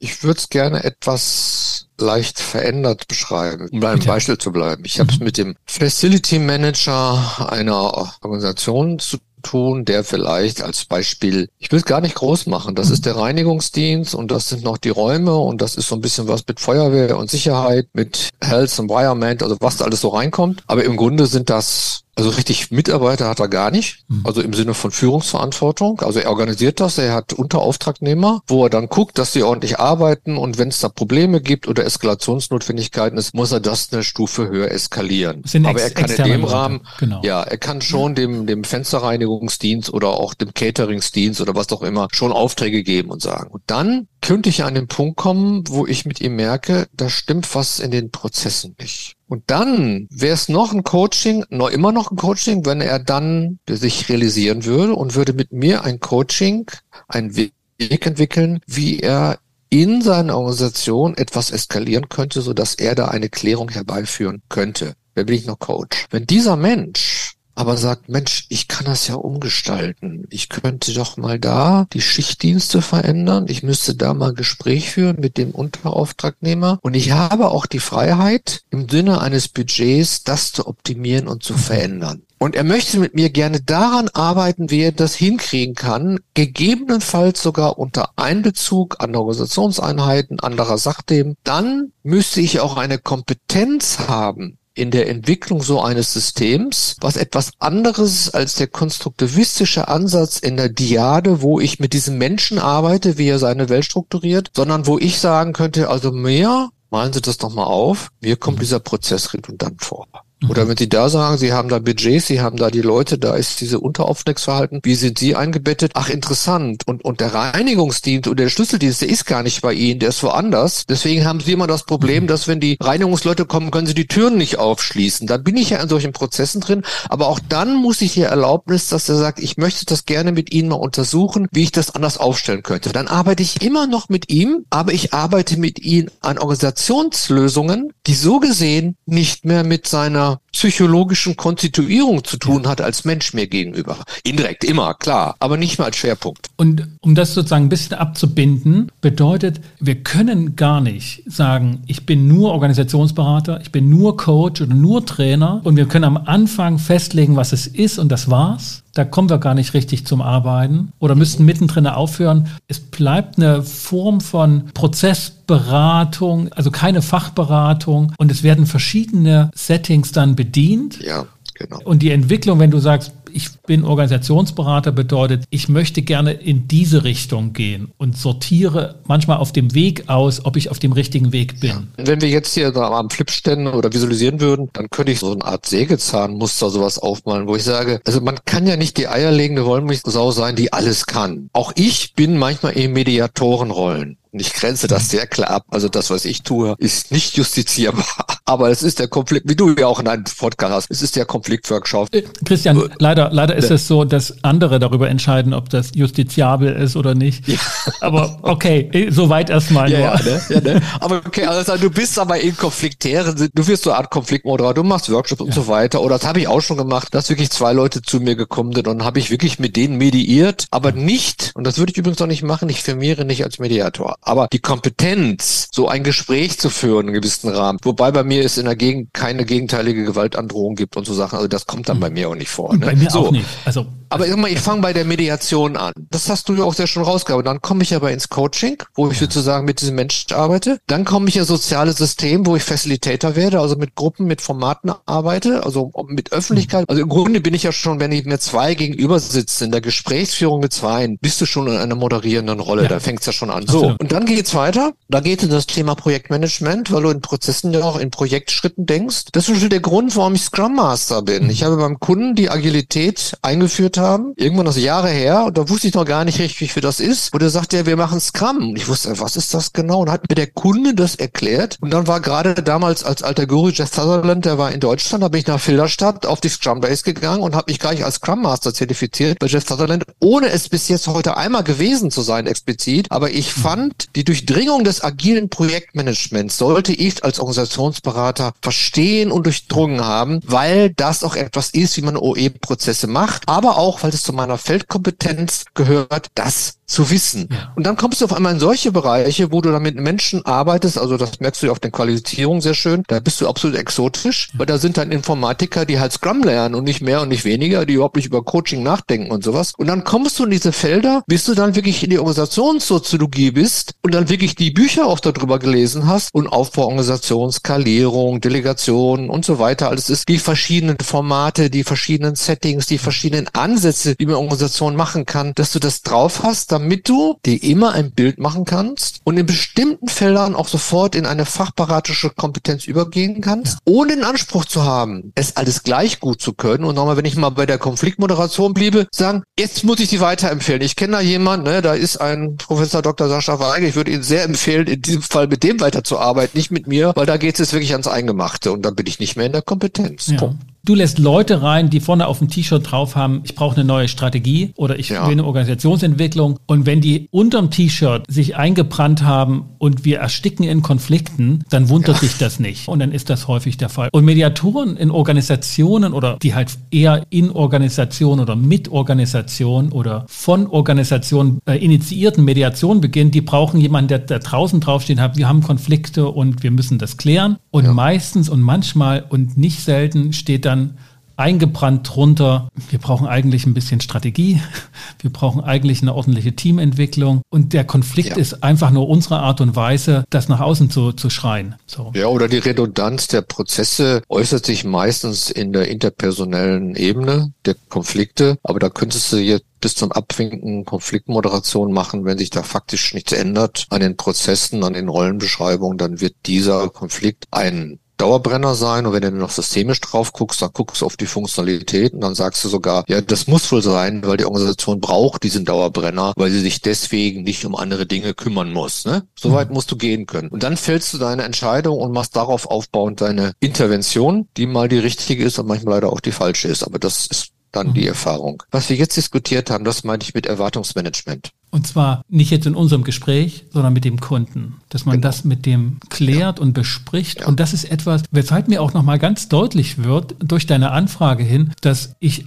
Ich würde es gerne etwas leicht verändert beschreiben, um beim Beispiel zu bleiben. Ich habe es mhm. mit dem Facility Manager einer Organisation zu tun, der vielleicht als Beispiel, ich will es gar nicht groß machen, das ist der Reinigungsdienst und das sind noch die Räume und das ist so ein bisschen was mit Feuerwehr und Sicherheit, mit Health Environment, also was da alles so reinkommt. Aber im Grunde sind das also richtig Mitarbeiter hat er gar nicht, mhm. also im Sinne von Führungsverantwortung. Also er organisiert das, er hat Unterauftragnehmer, wo er dann guckt, dass sie ordentlich arbeiten und wenn es da Probleme gibt oder Eskalationsnotwendigkeiten ist, muss er das eine Stufe höher eskalieren. Aber er kann in dem. Rahmen, genau. ja, er kann schon dem, dem Fensterreinigungsdienst oder auch dem Cateringsdienst oder was auch immer schon Aufträge geben und sagen. Und dann könnte ich an den Punkt kommen, wo ich mit ihm merke, da stimmt was in den Prozessen nicht. Und dann wäre es noch ein Coaching, noch immer noch ein Coaching, wenn er dann sich realisieren würde und würde mit mir ein Coaching, einen Weg entwickeln, wie er in seiner Organisation etwas eskalieren könnte, so dass er da eine Klärung herbeiführen könnte. Wer bin ich noch Coach? Wenn dieser Mensch aber sagt, Mensch, ich kann das ja umgestalten. Ich könnte doch mal da die Schichtdienste verändern. Ich müsste da mal Gespräch führen mit dem Unterauftragnehmer. Und ich habe auch die Freiheit, im Sinne eines Budgets das zu optimieren und zu verändern. Und er möchte mit mir gerne daran arbeiten, wie er das hinkriegen kann, gegebenenfalls sogar unter Einbezug an Organisationseinheiten, anderer Sachthemen. Dann müsste ich auch eine Kompetenz haben, in der Entwicklung so eines Systems, was etwas anderes als der konstruktivistische Ansatz in der Diade, wo ich mit diesem Menschen arbeite, wie er seine Welt strukturiert, sondern wo ich sagen könnte, also mehr, malen Sie das doch mal auf, mir kommt dieser Prozess redundant vor. Oder mhm. wenn Sie da sagen, Sie haben da Budgets, Sie haben da die Leute, da ist diese Unterauftragsverhalten, wie sind Sie eingebettet? Ach, interessant. Und, und der Reinigungsdienst oder der Schlüsseldienst, der ist gar nicht bei Ihnen, der ist woanders. Deswegen haben Sie immer das Problem, mhm. dass wenn die Reinigungsleute kommen, können Sie die Türen nicht aufschließen. Da bin ich ja in solchen Prozessen drin. Aber auch dann muss ich hier Erlaubnis, dass er sagt, ich möchte das gerne mit Ihnen mal untersuchen, wie ich das anders aufstellen könnte. Dann arbeite ich immer noch mit ihm, aber ich arbeite mit ihm an Organisationslösungen, die so gesehen nicht mehr mit seiner psychologischen Konstituierung zu tun hat als Mensch mir gegenüber. Indirekt immer, klar, aber nicht mal als Schwerpunkt. Und um das sozusagen ein bisschen abzubinden, bedeutet, wir können gar nicht sagen, ich bin nur Organisationsberater, ich bin nur Coach oder nur Trainer und wir können am Anfang festlegen, was es ist und das war's. Da kommen wir gar nicht richtig zum Arbeiten oder müssten mittendrin aufhören. Es bleibt eine Form von Prozessberatung, also keine Fachberatung und es werden verschiedene Settings dann bedient. Ja. Genau. Und die Entwicklung, wenn du sagst, ich bin Organisationsberater, bedeutet, ich möchte gerne in diese Richtung gehen und sortiere manchmal auf dem Weg aus, ob ich auf dem richtigen Weg bin. Wenn wir jetzt hier am Flip ständen oder visualisieren würden, dann könnte ich so eine Art Sägezahnmuster sowas aufmalen, wo ich sage, also man kann ja nicht die eierlegende Wollmilchsau sein, die alles kann. Auch ich bin manchmal in Mediatorenrollen. Und ich grenze das sehr klar ab. Also das, was ich tue, ist nicht justizierbar. Aber es ist der Konflikt, wie du ja auch in einem Podcast hast, es ist der Konfliktworkshop. Äh, Christian, äh, leider, leider ist es so, dass andere darüber entscheiden, ob das justiziabel ist oder nicht. Ja. Aber okay, äh, soweit erstmal. Ja, ja, ne? ja ne? Aber okay, also du bist aber in konfliktären, du wirst so eine Art Konfliktmoderator, du machst Workshops und so weiter. Oder das habe ich auch schon gemacht, dass wirklich zwei Leute zu mir gekommen sind und habe ich wirklich mit denen mediiert, aber nicht, und das würde ich übrigens auch nicht machen, ich firmiere nicht als Mediator. Aber die Kompetenz, so ein Gespräch zu führen in einem gewissen Rahmen, wobei bei mir es in der Gegend keine gegenteilige Gewaltandrohung gibt und so Sachen, also das kommt dann mhm. bei mir auch nicht vor. Ne? Bei mir so. auch nicht. Also aber ich, ich fange bei der Mediation an. Das hast du ja auch sehr schon rausgehauen. Dann komme ich aber ins Coaching, wo ich sozusagen mit diesem Menschen arbeite. Dann komme ich ins soziale System, wo ich Facilitator werde, also mit Gruppen, mit Formaten arbeite, also mit Öffentlichkeit. Also im Grunde bin ich ja schon, wenn ich mir zwei gegenüber sitze, in der Gesprächsführung mit zwei, bist du schon in einer moderierenden Rolle. Ja. Da fängt's ja schon an. So, und dann geht's weiter. Da geht es das Thema Projektmanagement, weil du in Prozessen ja auch in Projektschritten denkst. Das ist schon der Grund, warum ich Scrum Master bin. Mhm. Ich habe beim Kunden die Agilität eingeführt haben, irgendwann das Jahre her, und da wusste ich noch gar nicht richtig, wie das ist. Und er sagte, ja, wir machen Scrum. Und ich wusste, was ist das genau? Und hat mir der Kunde das erklärt. Und dann war gerade damals als alter Guru Jeff Sutherland, der war in Deutschland, da bin ich nach Filderstadt auf die Scrum Base gegangen und habe mich gleich als Scrum Master zertifiziert bei Jeff Sutherland, ohne es bis jetzt heute einmal gewesen zu sein, explizit. Aber ich fand, die Durchdringung des agilen Projektmanagements sollte ich als Organisationsberater verstehen und durchdrungen haben, weil das auch etwas ist, wie man OE-Prozesse macht, aber auch, weil es zu meiner Feldkompetenz gehört, das zu wissen. Ja. Und dann kommst du auf einmal in solche Bereiche, wo du dann mit Menschen arbeitest, also das merkst du auf den Qualifizierungen sehr schön, da bist du absolut exotisch, weil da sind dann Informatiker, die halt Scrum lernen und nicht mehr und nicht weniger, die überhaupt nicht über Coaching nachdenken und sowas. Und dann kommst du in diese Felder, bis du dann wirklich in die Organisationssoziologie bist und dann wirklich die Bücher auch darüber gelesen hast und Aufbau, Organisation, Skalierung, Delegation und so weiter. Alles ist die verschiedenen Formate, die verschiedenen Settings, die verschiedenen Ansätze, die man Organisation machen kann, dass du das drauf hast, damit du dir immer ein Bild machen kannst und in bestimmten Feldern auch sofort in eine fachberatische Kompetenz übergehen kannst, ja. ohne den Anspruch zu haben, es alles gleich gut zu können. Und nochmal, wenn ich mal bei der Konfliktmoderation bliebe, sagen, jetzt muss ich die weiterempfehlen. Ich kenne da jemanden, ne, da ist ein Professor Dr. Sascha Weige, ich würde Ihnen sehr empfehlen, in diesem Fall mit dem weiterzuarbeiten, nicht mit mir, weil da geht es wirklich ans Eingemachte und dann bin ich nicht mehr in der Kompetenz. Ja. Du lässt Leute rein, die vorne auf dem T-Shirt drauf haben, ich brauche eine neue Strategie oder ich ja. will eine Organisationsentwicklung. Und wenn die unterm T-Shirt sich eingebrannt haben und wir ersticken in Konflikten, dann wundert ja. dich das nicht. Und dann ist das häufig der Fall. Und Mediatoren in Organisationen oder die halt eher in Organisation oder mit Organisation oder von Organisation äh, initiierten Mediation beginnen, die brauchen jemanden, der da draußen draufstehen hat, wir haben Konflikte und wir müssen das klären. Und ja. meistens und manchmal und nicht selten steht dann dann eingebrannt drunter, wir brauchen eigentlich ein bisschen Strategie, wir brauchen eigentlich eine ordentliche Teamentwicklung und der Konflikt ja. ist einfach nur unsere Art und Weise, das nach außen zu, zu schreien. So. Ja, oder die Redundanz der Prozesse äußert sich meistens in der interpersonellen Ebene der Konflikte, aber da könntest du jetzt bis zum Abwinken Konfliktmoderation machen, wenn sich da faktisch nichts ändert an den Prozessen, an den Rollenbeschreibungen, dann wird dieser Konflikt ein Dauerbrenner sein und wenn du noch systemisch drauf guckst, dann guckst du auf die Funktionalität und dann sagst du sogar, ja, das muss wohl sein, weil die Organisation braucht diesen Dauerbrenner, weil sie sich deswegen nicht um andere Dinge kümmern muss. Ne? Soweit mhm. musst du gehen können. Und dann fällst du deine Entscheidung und machst darauf aufbauend deine Intervention, die mal die richtige ist und manchmal leider auch die falsche ist. Aber das ist dann die mhm. Erfahrung. Was wir jetzt diskutiert haben, das meinte ich mit Erwartungsmanagement. Und zwar nicht jetzt in unserem Gespräch, sondern mit dem Kunden. Dass man genau. das mit dem klärt ja. und bespricht. Ja. Und das ist etwas, weshalb mir auch nochmal ganz deutlich wird, durch deine Anfrage hin, dass ich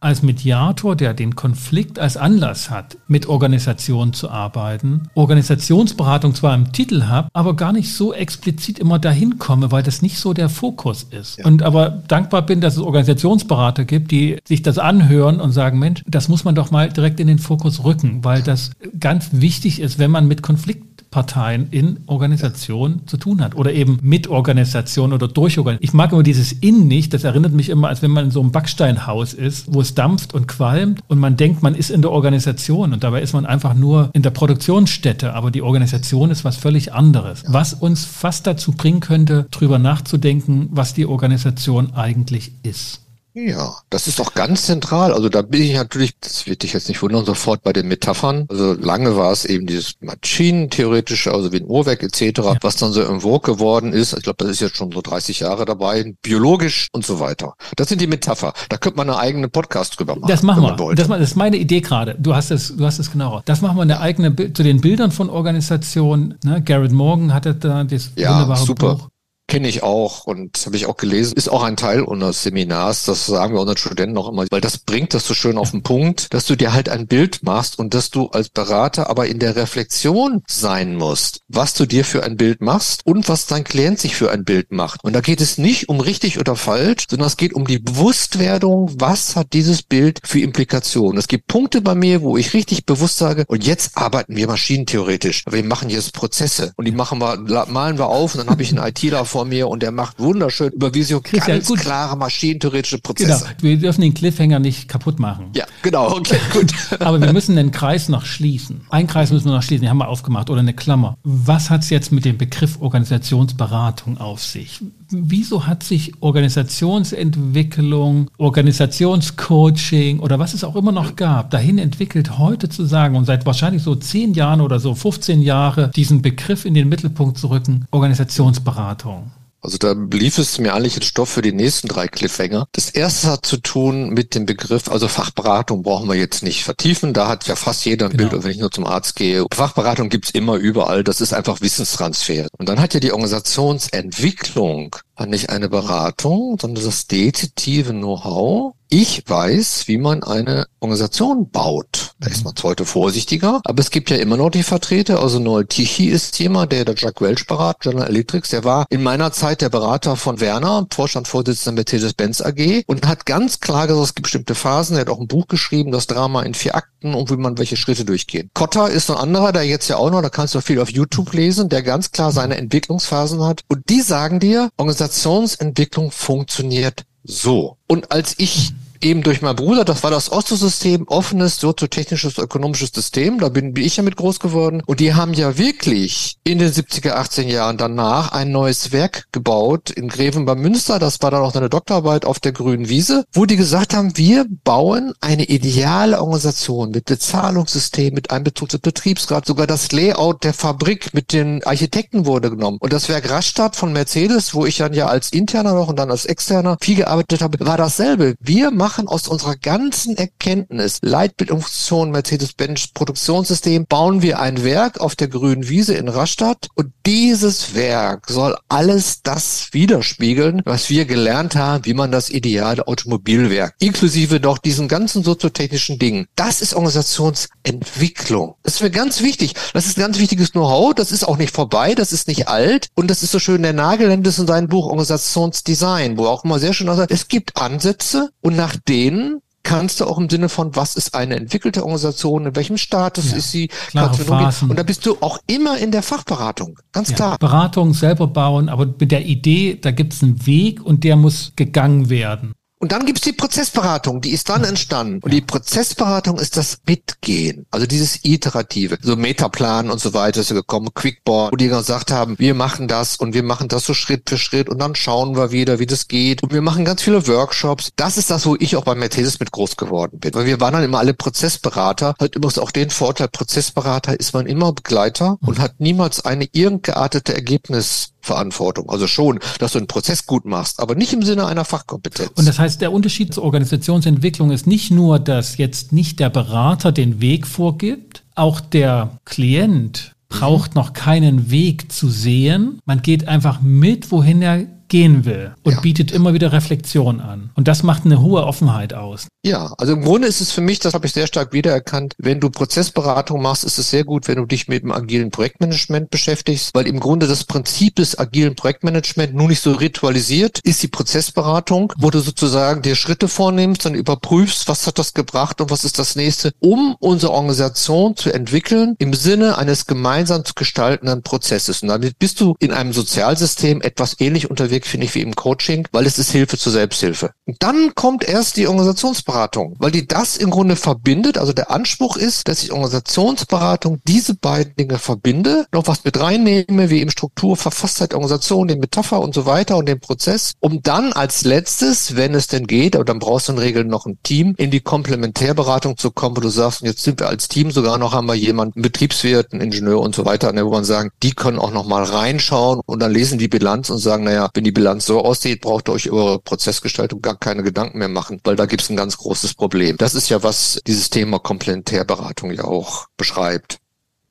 als Mediator, der den Konflikt als Anlass hat, mit Organisationen zu arbeiten, Organisationsberatung zwar im Titel habe, aber gar nicht so explizit immer dahin komme, weil das nicht so der Fokus ist. Ja. Und aber dankbar bin, dass es Organisationsberater gibt, die sich das anhören und sagen, Mensch, das muss man doch mal direkt in den Fokus rücken, weil das ganz wichtig ist, wenn man mit Konflikten Parteien in Organisation zu tun hat oder eben mit Organisation oder durch Organisation. Ich mag immer dieses In nicht, das erinnert mich immer, als wenn man in so einem Backsteinhaus ist, wo es dampft und qualmt und man denkt, man ist in der Organisation und dabei ist man einfach nur in der Produktionsstätte, aber die Organisation ist was völlig anderes, was uns fast dazu bringen könnte, drüber nachzudenken, was die Organisation eigentlich ist. Ja, das ist auch ganz zentral. Also da bin ich natürlich, das wird dich jetzt nicht wundern, sofort bei den Metaphern. Also lange war es eben dieses Maschinentheoretische, also wie ein Uhrwerk etc., ja. was dann so im Vogue geworden ist. Ich glaube, das ist jetzt schon so 30 Jahre dabei, biologisch und so weiter. Das sind die Metapher. Da könnte man einen eigenen Podcast drüber machen. Das machen wir. Das, das, ist meine Idee gerade. Du hast es, du hast es genau. Das machen wir eine eigene zu den Bildern von Organisationen. Ne? Garrett Morgan hatte da das ja, wunderbare super. Buch kenne ich auch und habe ich auch gelesen, ist auch ein Teil unseres Seminars, das sagen wir unseren Studenten noch immer, weil das bringt das so schön auf den Punkt, dass du dir halt ein Bild machst und dass du als Berater aber in der Reflexion sein musst, was du dir für ein Bild machst und was dein Klient sich für ein Bild macht. Und da geht es nicht um richtig oder falsch, sondern es geht um die Bewusstwerdung, was hat dieses Bild für Implikationen. Es gibt Punkte bei mir, wo ich richtig bewusst sage, und jetzt arbeiten wir maschinentheoretisch. Wir machen jetzt Prozesse und die machen wir, malen wir auf und dann habe ich einen ITler vor vor mir und der macht wunderschön über Visio ganz gut. klare maschinentheoretische Prozesse. Genau. Wir dürfen den Cliffhanger nicht kaputt machen. Ja, genau. Okay, gut. Aber wir müssen den Kreis noch schließen. Einen Kreis müssen wir noch schließen, den haben wir aufgemacht oder eine Klammer. Was hat es jetzt mit dem Begriff Organisationsberatung auf sich? Wieso hat sich Organisationsentwicklung, Organisationscoaching oder was es auch immer noch gab, dahin entwickelt, heute zu sagen und seit wahrscheinlich so zehn Jahren oder so 15 Jahre diesen Begriff in den Mittelpunkt zu rücken, Organisationsberatung? Also da lief es mir eigentlich ein Stoff für die nächsten drei Cliffhanger. Das erste hat zu tun mit dem Begriff, also Fachberatung brauchen wir jetzt nicht vertiefen. Da hat ja fast jeder ein genau. Bild, wenn ich nur zum Arzt gehe. Fachberatung gibt's immer überall. Das ist einfach Wissenstransfer. Und dann hat ja die Organisationsentwicklung nicht eine Beratung, sondern das detektive Know-how ich weiß, wie man eine Organisation baut. Da ist man heute vorsichtiger, aber es gibt ja immer noch die Vertreter. Also Noel Tichy ist jemand, der der Jack Welch beratet, General Electric. Der war in meiner Zeit der Berater von Werner, Vorstandsvorsitzender Mercedes-Benz AG und hat ganz klar gesagt, es gibt bestimmte Phasen. Er hat auch ein Buch geschrieben, das Drama in vier Akten und wie man welche Schritte durchgeht. Kotter ist ein anderer, der jetzt ja auch noch, da kannst du viel auf YouTube lesen, der ganz klar seine Entwicklungsphasen hat. Und die sagen dir, Organisationsentwicklung funktioniert so. Und als ich eben durch meinen Bruder, das war das Osto-System, offenes, soziotechnisches, ökonomisches System, da bin, bin ich ja mit groß geworden. Und die haben ja wirklich in den 70er, 18 Jahren danach ein neues Werk gebaut in Greven bei Münster. Das war dann auch eine Doktorarbeit auf der grünen Wiese, wo die gesagt haben, wir bauen eine ideale Organisation mit Bezahlungssystem, mit Einbezug des Betriebsrats, sogar das Layout der Fabrik mit den Architekten wurde genommen. Und das Werk Rastatt von Mercedes, wo ich dann ja als interner noch und dann als externer viel gearbeitet habe, war dasselbe. Wir machen machen aus unserer ganzen Erkenntnis, Leitbildungsfunktion, Mercedes-Benz Produktionssystem, bauen wir ein Werk auf der grünen Wiese in Rastatt und dieses Werk soll alles das widerspiegeln, was wir gelernt haben, wie man das ideale Automobilwerk, inklusive doch diesen ganzen soziotechnischen Dingen. Das ist Organisationsentwicklung. Das ist mir ganz wichtig. Das ist ganz wichtiges Know-how. Das ist auch nicht vorbei. Das ist nicht alt. Und das ist so schön, der Nagel nennt es in seinem Buch Organisationsdesign, wo er auch immer sehr schön sagt, es gibt Ansätze und nach denen kannst du auch im Sinne von, was ist eine entwickelte Organisation, in welchem Status ja, ist sie, und da bist du auch immer in der Fachberatung, ganz ja, klar. Beratung selber bauen, aber mit der Idee, da gibt es einen Weg und der muss gegangen werden. Und dann gibt's die Prozessberatung, die ist dann entstanden. Und die Prozessberatung ist das Mitgehen, also dieses Iterative. So Metaplan und so weiter ist ja gekommen, Quickboard, wo die gesagt haben, wir machen das und wir machen das so Schritt für Schritt und dann schauen wir wieder, wie das geht. Und wir machen ganz viele Workshops. Das ist das, wo ich auch bei Mercedes mit groß geworden bin. Weil wir waren dann immer alle Prozessberater. Hat übrigens auch den Vorteil, Prozessberater ist man immer Begleiter und hat niemals eine irgendeartete Ergebnis Verantwortung. Also schon, dass du einen Prozess gut machst, aber nicht im Sinne einer Fachkompetenz. Und das heißt, der Unterschied zur Organisationsentwicklung ist nicht nur, dass jetzt nicht der Berater den Weg vorgibt, auch der Klient braucht noch keinen Weg zu sehen. Man geht einfach mit, wohin er gehen will und ja. bietet immer wieder Reflexion an. Und das macht eine hohe Offenheit aus. Ja, also im Grunde ist es für mich, das habe ich sehr stark wiedererkannt, wenn du Prozessberatung machst, ist es sehr gut, wenn du dich mit dem agilen Projektmanagement beschäftigst, weil im Grunde das Prinzip des agilen Projektmanagement nur nicht so ritualisiert ist die Prozessberatung, wo du sozusagen dir Schritte vornimmst und überprüfst, was hat das gebracht und was ist das nächste, um unsere Organisation zu entwickeln im Sinne eines gemeinsam zu gestaltenden Prozesses. Und damit bist du in einem Sozialsystem etwas ähnlich unterwegs Weg, finde ich, wie im Coaching, weil es ist Hilfe zur Selbsthilfe. Dann kommt erst die Organisationsberatung, weil die das im Grunde verbindet. Also der Anspruch ist, dass ich Organisationsberatung diese beiden Dinge verbinde, noch was mit reinnehme, wie eben Struktur, Verfasstheit, Organisation, den Metapher und so weiter und den Prozess, um dann als letztes, wenn es denn geht, aber dann brauchst du in Regel noch ein Team, in die Komplementärberatung zu kommen, wo du sagst, jetzt sind wir als Team sogar noch, wir jemanden, Betriebswirt, einen Ingenieur und so weiter, ne, wo man sagen, die können auch noch mal reinschauen und dann lesen die Bilanz und sagen, naja, wenn die die Bilanz so aussieht, braucht ihr euch über Prozessgestaltung gar keine Gedanken mehr machen, weil da gibt es ein ganz großes Problem. Das ist ja, was dieses Thema Komplementärberatung ja auch beschreibt.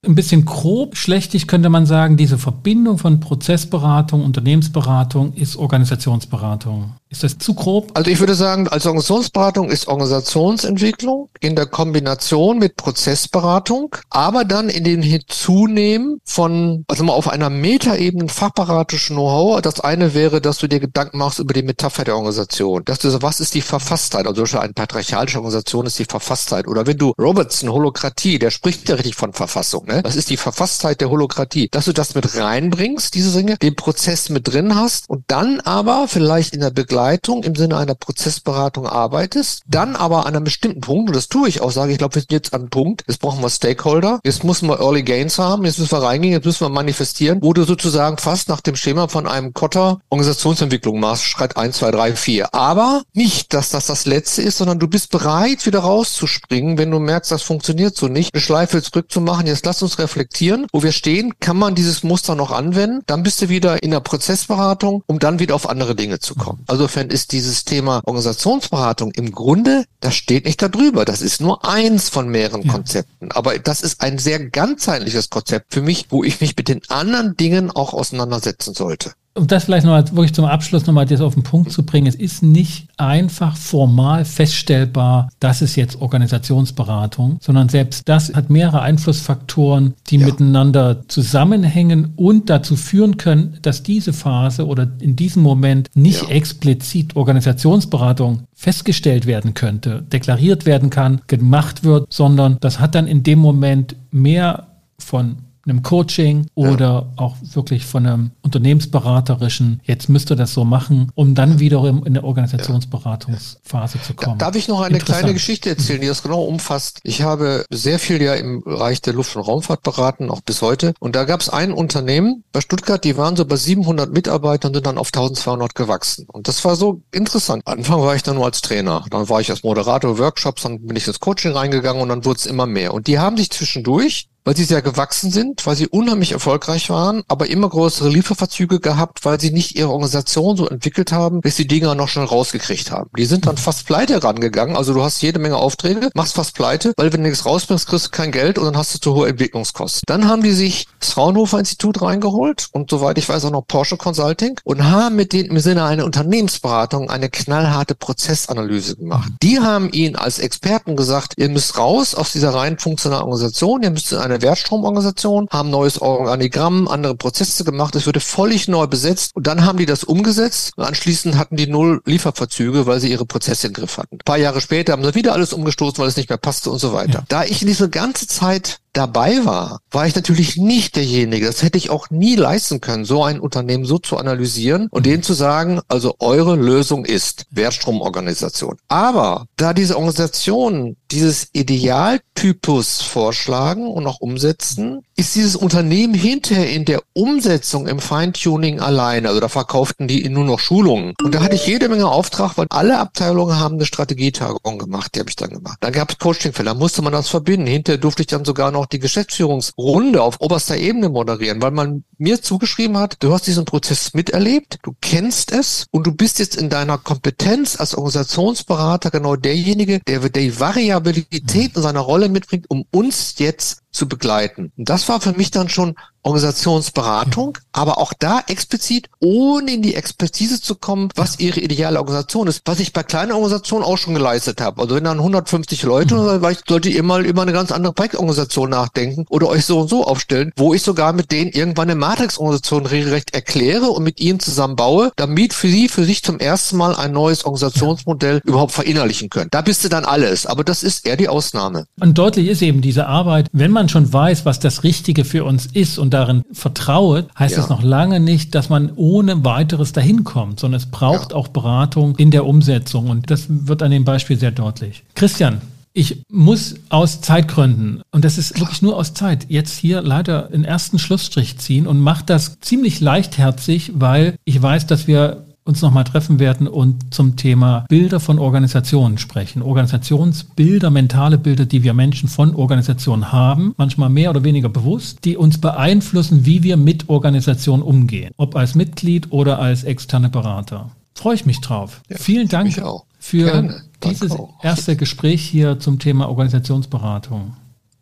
Ein bisschen grob, schlechtig könnte man sagen, diese Verbindung von Prozessberatung, Unternehmensberatung ist Organisationsberatung. Ist das zu grob? Also ich würde sagen, als Organisationsberatung ist Organisationsentwicklung in der Kombination mit Prozessberatung, aber dann in den Hinzunehmen von, also mal auf einer Metaebene fachberatischen Know-how. Das eine wäre, dass du dir Gedanken machst über die Metapher der Organisation. Dass du so, was ist die Verfasstheit? Also eine patriarchalische Organisation ist die Verfasstheit. Oder wenn du Robertson, Holokratie, der spricht ja richtig von Verfassung. Ne? Das ist die Verfasstheit der Holokratie. Dass du das mit reinbringst, diese Dinge, den Prozess mit drin hast und dann aber vielleicht in der Begleitung Begleitung im Sinne einer Prozessberatung arbeitest, dann aber an einem bestimmten Punkt, und das tue ich auch, sage ich glaube, wir sind jetzt an einem Punkt, jetzt brauchen wir Stakeholder, jetzt müssen wir Early Gains haben, jetzt müssen wir reingehen, jetzt müssen wir manifestieren, wo du sozusagen fast nach dem Schema von einem Kotter Organisationsentwicklung machst, Schritt 1, 2, 3, 4. Aber nicht, dass das das Letzte ist, sondern du bist bereit, wieder rauszuspringen, wenn du merkst, das funktioniert so nicht, eine Schleife zurückzumachen, jetzt lass uns reflektieren, wo wir stehen, kann man dieses Muster noch anwenden, dann bist du wieder in der Prozessberatung, um dann wieder auf andere Dinge zu kommen. Also insofern ist dieses Thema Organisationsberatung im Grunde, das steht nicht darüber. Das ist nur eins von mehreren ja. Konzepten. Aber das ist ein sehr ganzheitliches Konzept für mich, wo ich mich mit den anderen Dingen auch auseinandersetzen sollte um das vielleicht noch wirklich zum Abschluss nochmal das auf den Punkt zu bringen, es ist nicht einfach formal feststellbar, das ist jetzt Organisationsberatung, sondern selbst das hat mehrere Einflussfaktoren, die ja. miteinander zusammenhängen und dazu führen können, dass diese Phase oder in diesem Moment nicht ja. explizit Organisationsberatung festgestellt werden könnte, deklariert werden kann, gemacht wird, sondern das hat dann in dem Moment mehr von einem Coaching oder ja. auch wirklich von einem unternehmensberaterischen, jetzt müsst ihr das so machen, um dann wiederum in eine Organisationsberatungsphase zu kommen. Darf ich noch eine kleine Geschichte erzählen, die das genau umfasst? Ich habe sehr viel ja im Bereich der Luft- und Raumfahrt beraten, auch bis heute. Und da gab es ein Unternehmen bei Stuttgart, die waren so bei 700 Mitarbeitern und sind dann auf 1200 gewachsen. Und das war so interessant. Anfang war ich dann nur als Trainer. Dann war ich als Moderator Workshops, dann bin ich ins Coaching reingegangen und dann wurde es immer mehr. Und die haben sich zwischendurch weil sie sehr gewachsen sind, weil sie unheimlich erfolgreich waren, aber immer größere Lieferverzüge gehabt, weil sie nicht ihre Organisation so entwickelt haben, bis die Dinger noch schnell rausgekriegt haben. Die sind dann fast pleite rangegangen, also du hast jede Menge Aufträge, machst fast pleite, weil wenn du nichts rausbringst, kriegst du kein Geld und dann hast du zu hohe Entwicklungskosten. Dann haben die sich das Fraunhofer Institut reingeholt und soweit ich weiß auch noch Porsche Consulting und haben mit denen im Sinne einer Unternehmensberatung eine knallharte Prozessanalyse gemacht. Die haben ihnen als Experten gesagt, ihr müsst raus aus dieser rein funktionalen Organisation, ihr müsst in eine Wertstromorganisation, haben neues Organigramm, andere Prozesse gemacht, es wurde völlig neu besetzt und dann haben die das umgesetzt und anschließend hatten die null Lieferverzüge, weil sie ihre Prozesse im Griff hatten. Ein paar Jahre später haben sie wieder alles umgestoßen, weil es nicht mehr passte und so weiter. Ja. Da ich diese ganze Zeit dabei war, war ich natürlich nicht derjenige. Das hätte ich auch nie leisten können, so ein Unternehmen so zu analysieren und denen zu sagen, also eure Lösung ist Wertstromorganisation. Aber da diese Organisationen dieses Idealtypus vorschlagen und auch umsetzen, ist dieses Unternehmen hinterher in der Umsetzung im Feintuning alleine. Also da verkauften die nur noch Schulungen. Und da hatte ich jede Menge Auftrag, weil alle Abteilungen haben eine Strategietagung gemacht. Die habe ich dann gemacht. Dann gab es Coachingfälle, da musste man das verbinden. Hinterher durfte ich dann sogar noch die Geschäftsführungsrunde auf oberster Ebene moderieren, weil man mir zugeschrieben hat, du hast diesen Prozess miterlebt, du kennst es und du bist jetzt in deiner Kompetenz als Organisationsberater genau derjenige, der die Variabilität in seiner Rolle mitbringt, um uns jetzt zu begleiten. Und das war für mich dann schon Organisationsberatung, aber auch da explizit, ohne in die Expertise zu kommen, was ihre ideale Organisation ist, was ich bei kleinen Organisationen auch schon geleistet habe. Also wenn dann 150 Leute, mhm. dann solltet ihr mal über eine ganz andere Projektorganisation nachdenken oder euch so und so aufstellen, wo ich sogar mit denen irgendwann eine Matrix-Organisation regelrecht erkläre und mit ihnen zusammenbaue, damit für sie, für sich zum ersten Mal ein neues Organisationsmodell überhaupt verinnerlichen können. Da bist du dann alles, aber das ist eher die Ausnahme. Und deutlich ist eben diese Arbeit, wenn man schon weiß, was das Richtige für uns ist und darin vertraue, heißt ja. das noch lange nicht, dass man ohne weiteres dahin kommt, sondern es braucht ja. auch Beratung in der Umsetzung und das wird an dem Beispiel sehr deutlich. Christian, ich muss aus Zeitgründen, und das ist wirklich nur aus Zeit, jetzt hier leider den ersten Schlussstrich ziehen und mache das ziemlich leichtherzig, weil ich weiß, dass wir uns nochmal treffen werden und zum Thema Bilder von Organisationen sprechen. Organisationsbilder, mentale Bilder, die wir Menschen von Organisationen haben, manchmal mehr oder weniger bewusst, die uns beeinflussen, wie wir mit Organisationen umgehen, ob als Mitglied oder als externe Berater. Freue ich mich drauf. Ja, Vielen Dank für Gerne. dieses erste Gespräch hier zum Thema Organisationsberatung.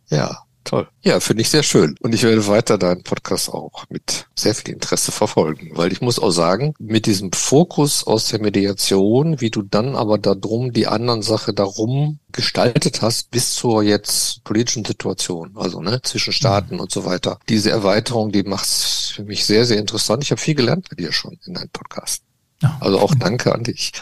Ja, Toll. Ja, finde ich sehr schön. Und ich werde weiter deinen Podcast auch mit sehr viel Interesse verfolgen, weil ich muss auch sagen, mit diesem Fokus aus der Mediation, wie du dann aber darum die anderen Sache darum gestaltet hast, bis zur jetzt politischen Situation, also ne, zwischen Staaten mhm. und so weiter. Diese Erweiterung, die macht es für mich sehr, sehr interessant. Ich habe viel gelernt bei dir schon in deinem Podcast. Ja. Also auch danke an dich.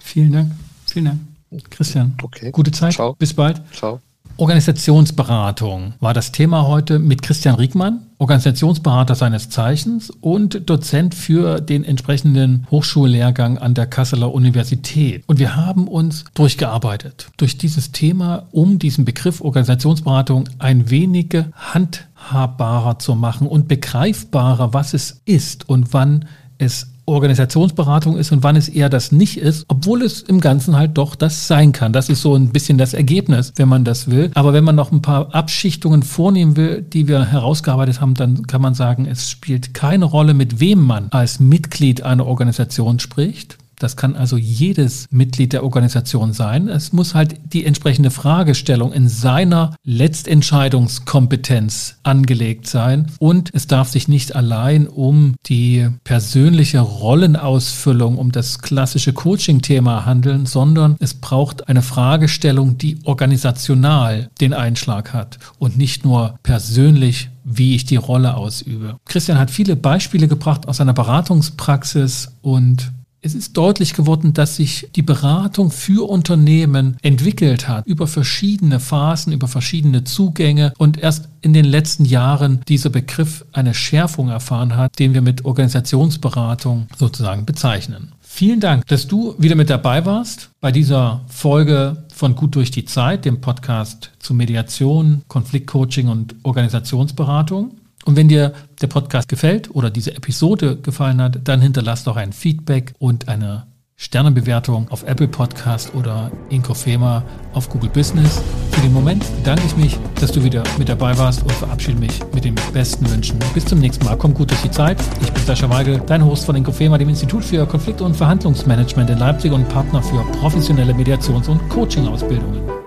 Vielen Dank. Vielen Dank. Christian. Okay. Gute Zeit. Ciao. Bis bald. Ciao. Organisationsberatung war das Thema heute mit Christian Riegmann, Organisationsberater seines Zeichens und Dozent für den entsprechenden Hochschullehrgang an der Kasseler Universität. Und wir haben uns durchgearbeitet durch dieses Thema, um diesen Begriff Organisationsberatung ein wenig handhabbarer zu machen und begreifbarer, was es ist und wann es Organisationsberatung ist und wann es eher das nicht ist, obwohl es im Ganzen halt doch das sein kann. Das ist so ein bisschen das Ergebnis, wenn man das will. Aber wenn man noch ein paar Abschichtungen vornehmen will, die wir herausgearbeitet haben, dann kann man sagen, es spielt keine Rolle, mit wem man als Mitglied einer Organisation spricht. Das kann also jedes Mitglied der Organisation sein. Es muss halt die entsprechende Fragestellung in seiner Letztentscheidungskompetenz angelegt sein. Und es darf sich nicht allein um die persönliche Rollenausfüllung, um das klassische Coaching-Thema handeln, sondern es braucht eine Fragestellung, die organisational den Einschlag hat und nicht nur persönlich wie ich die Rolle ausübe. Christian hat viele Beispiele gebracht aus seiner Beratungspraxis und es ist deutlich geworden, dass sich die Beratung für Unternehmen entwickelt hat über verschiedene Phasen, über verschiedene Zugänge und erst in den letzten Jahren dieser Begriff eine Schärfung erfahren hat, den wir mit Organisationsberatung sozusagen bezeichnen. Vielen Dank, dass du wieder mit dabei warst bei dieser Folge von Gut durch die Zeit, dem Podcast zu Mediation, Konfliktcoaching und Organisationsberatung. Und wenn dir der Podcast gefällt oder diese Episode gefallen hat, dann hinterlass doch ein Feedback und eine Sternebewertung auf Apple Podcast oder Inkofema auf Google Business. Für den Moment bedanke ich mich, dass du wieder mit dabei warst und verabschiede mich mit den besten Wünschen. Bis zum nächsten Mal. Komm gut durch die Zeit. Ich bin Sascha Weigel, dein Host von Inkofema, dem Institut für Konflikt- und Verhandlungsmanagement in Leipzig und Partner für professionelle Mediations- und Coaching-Ausbildungen.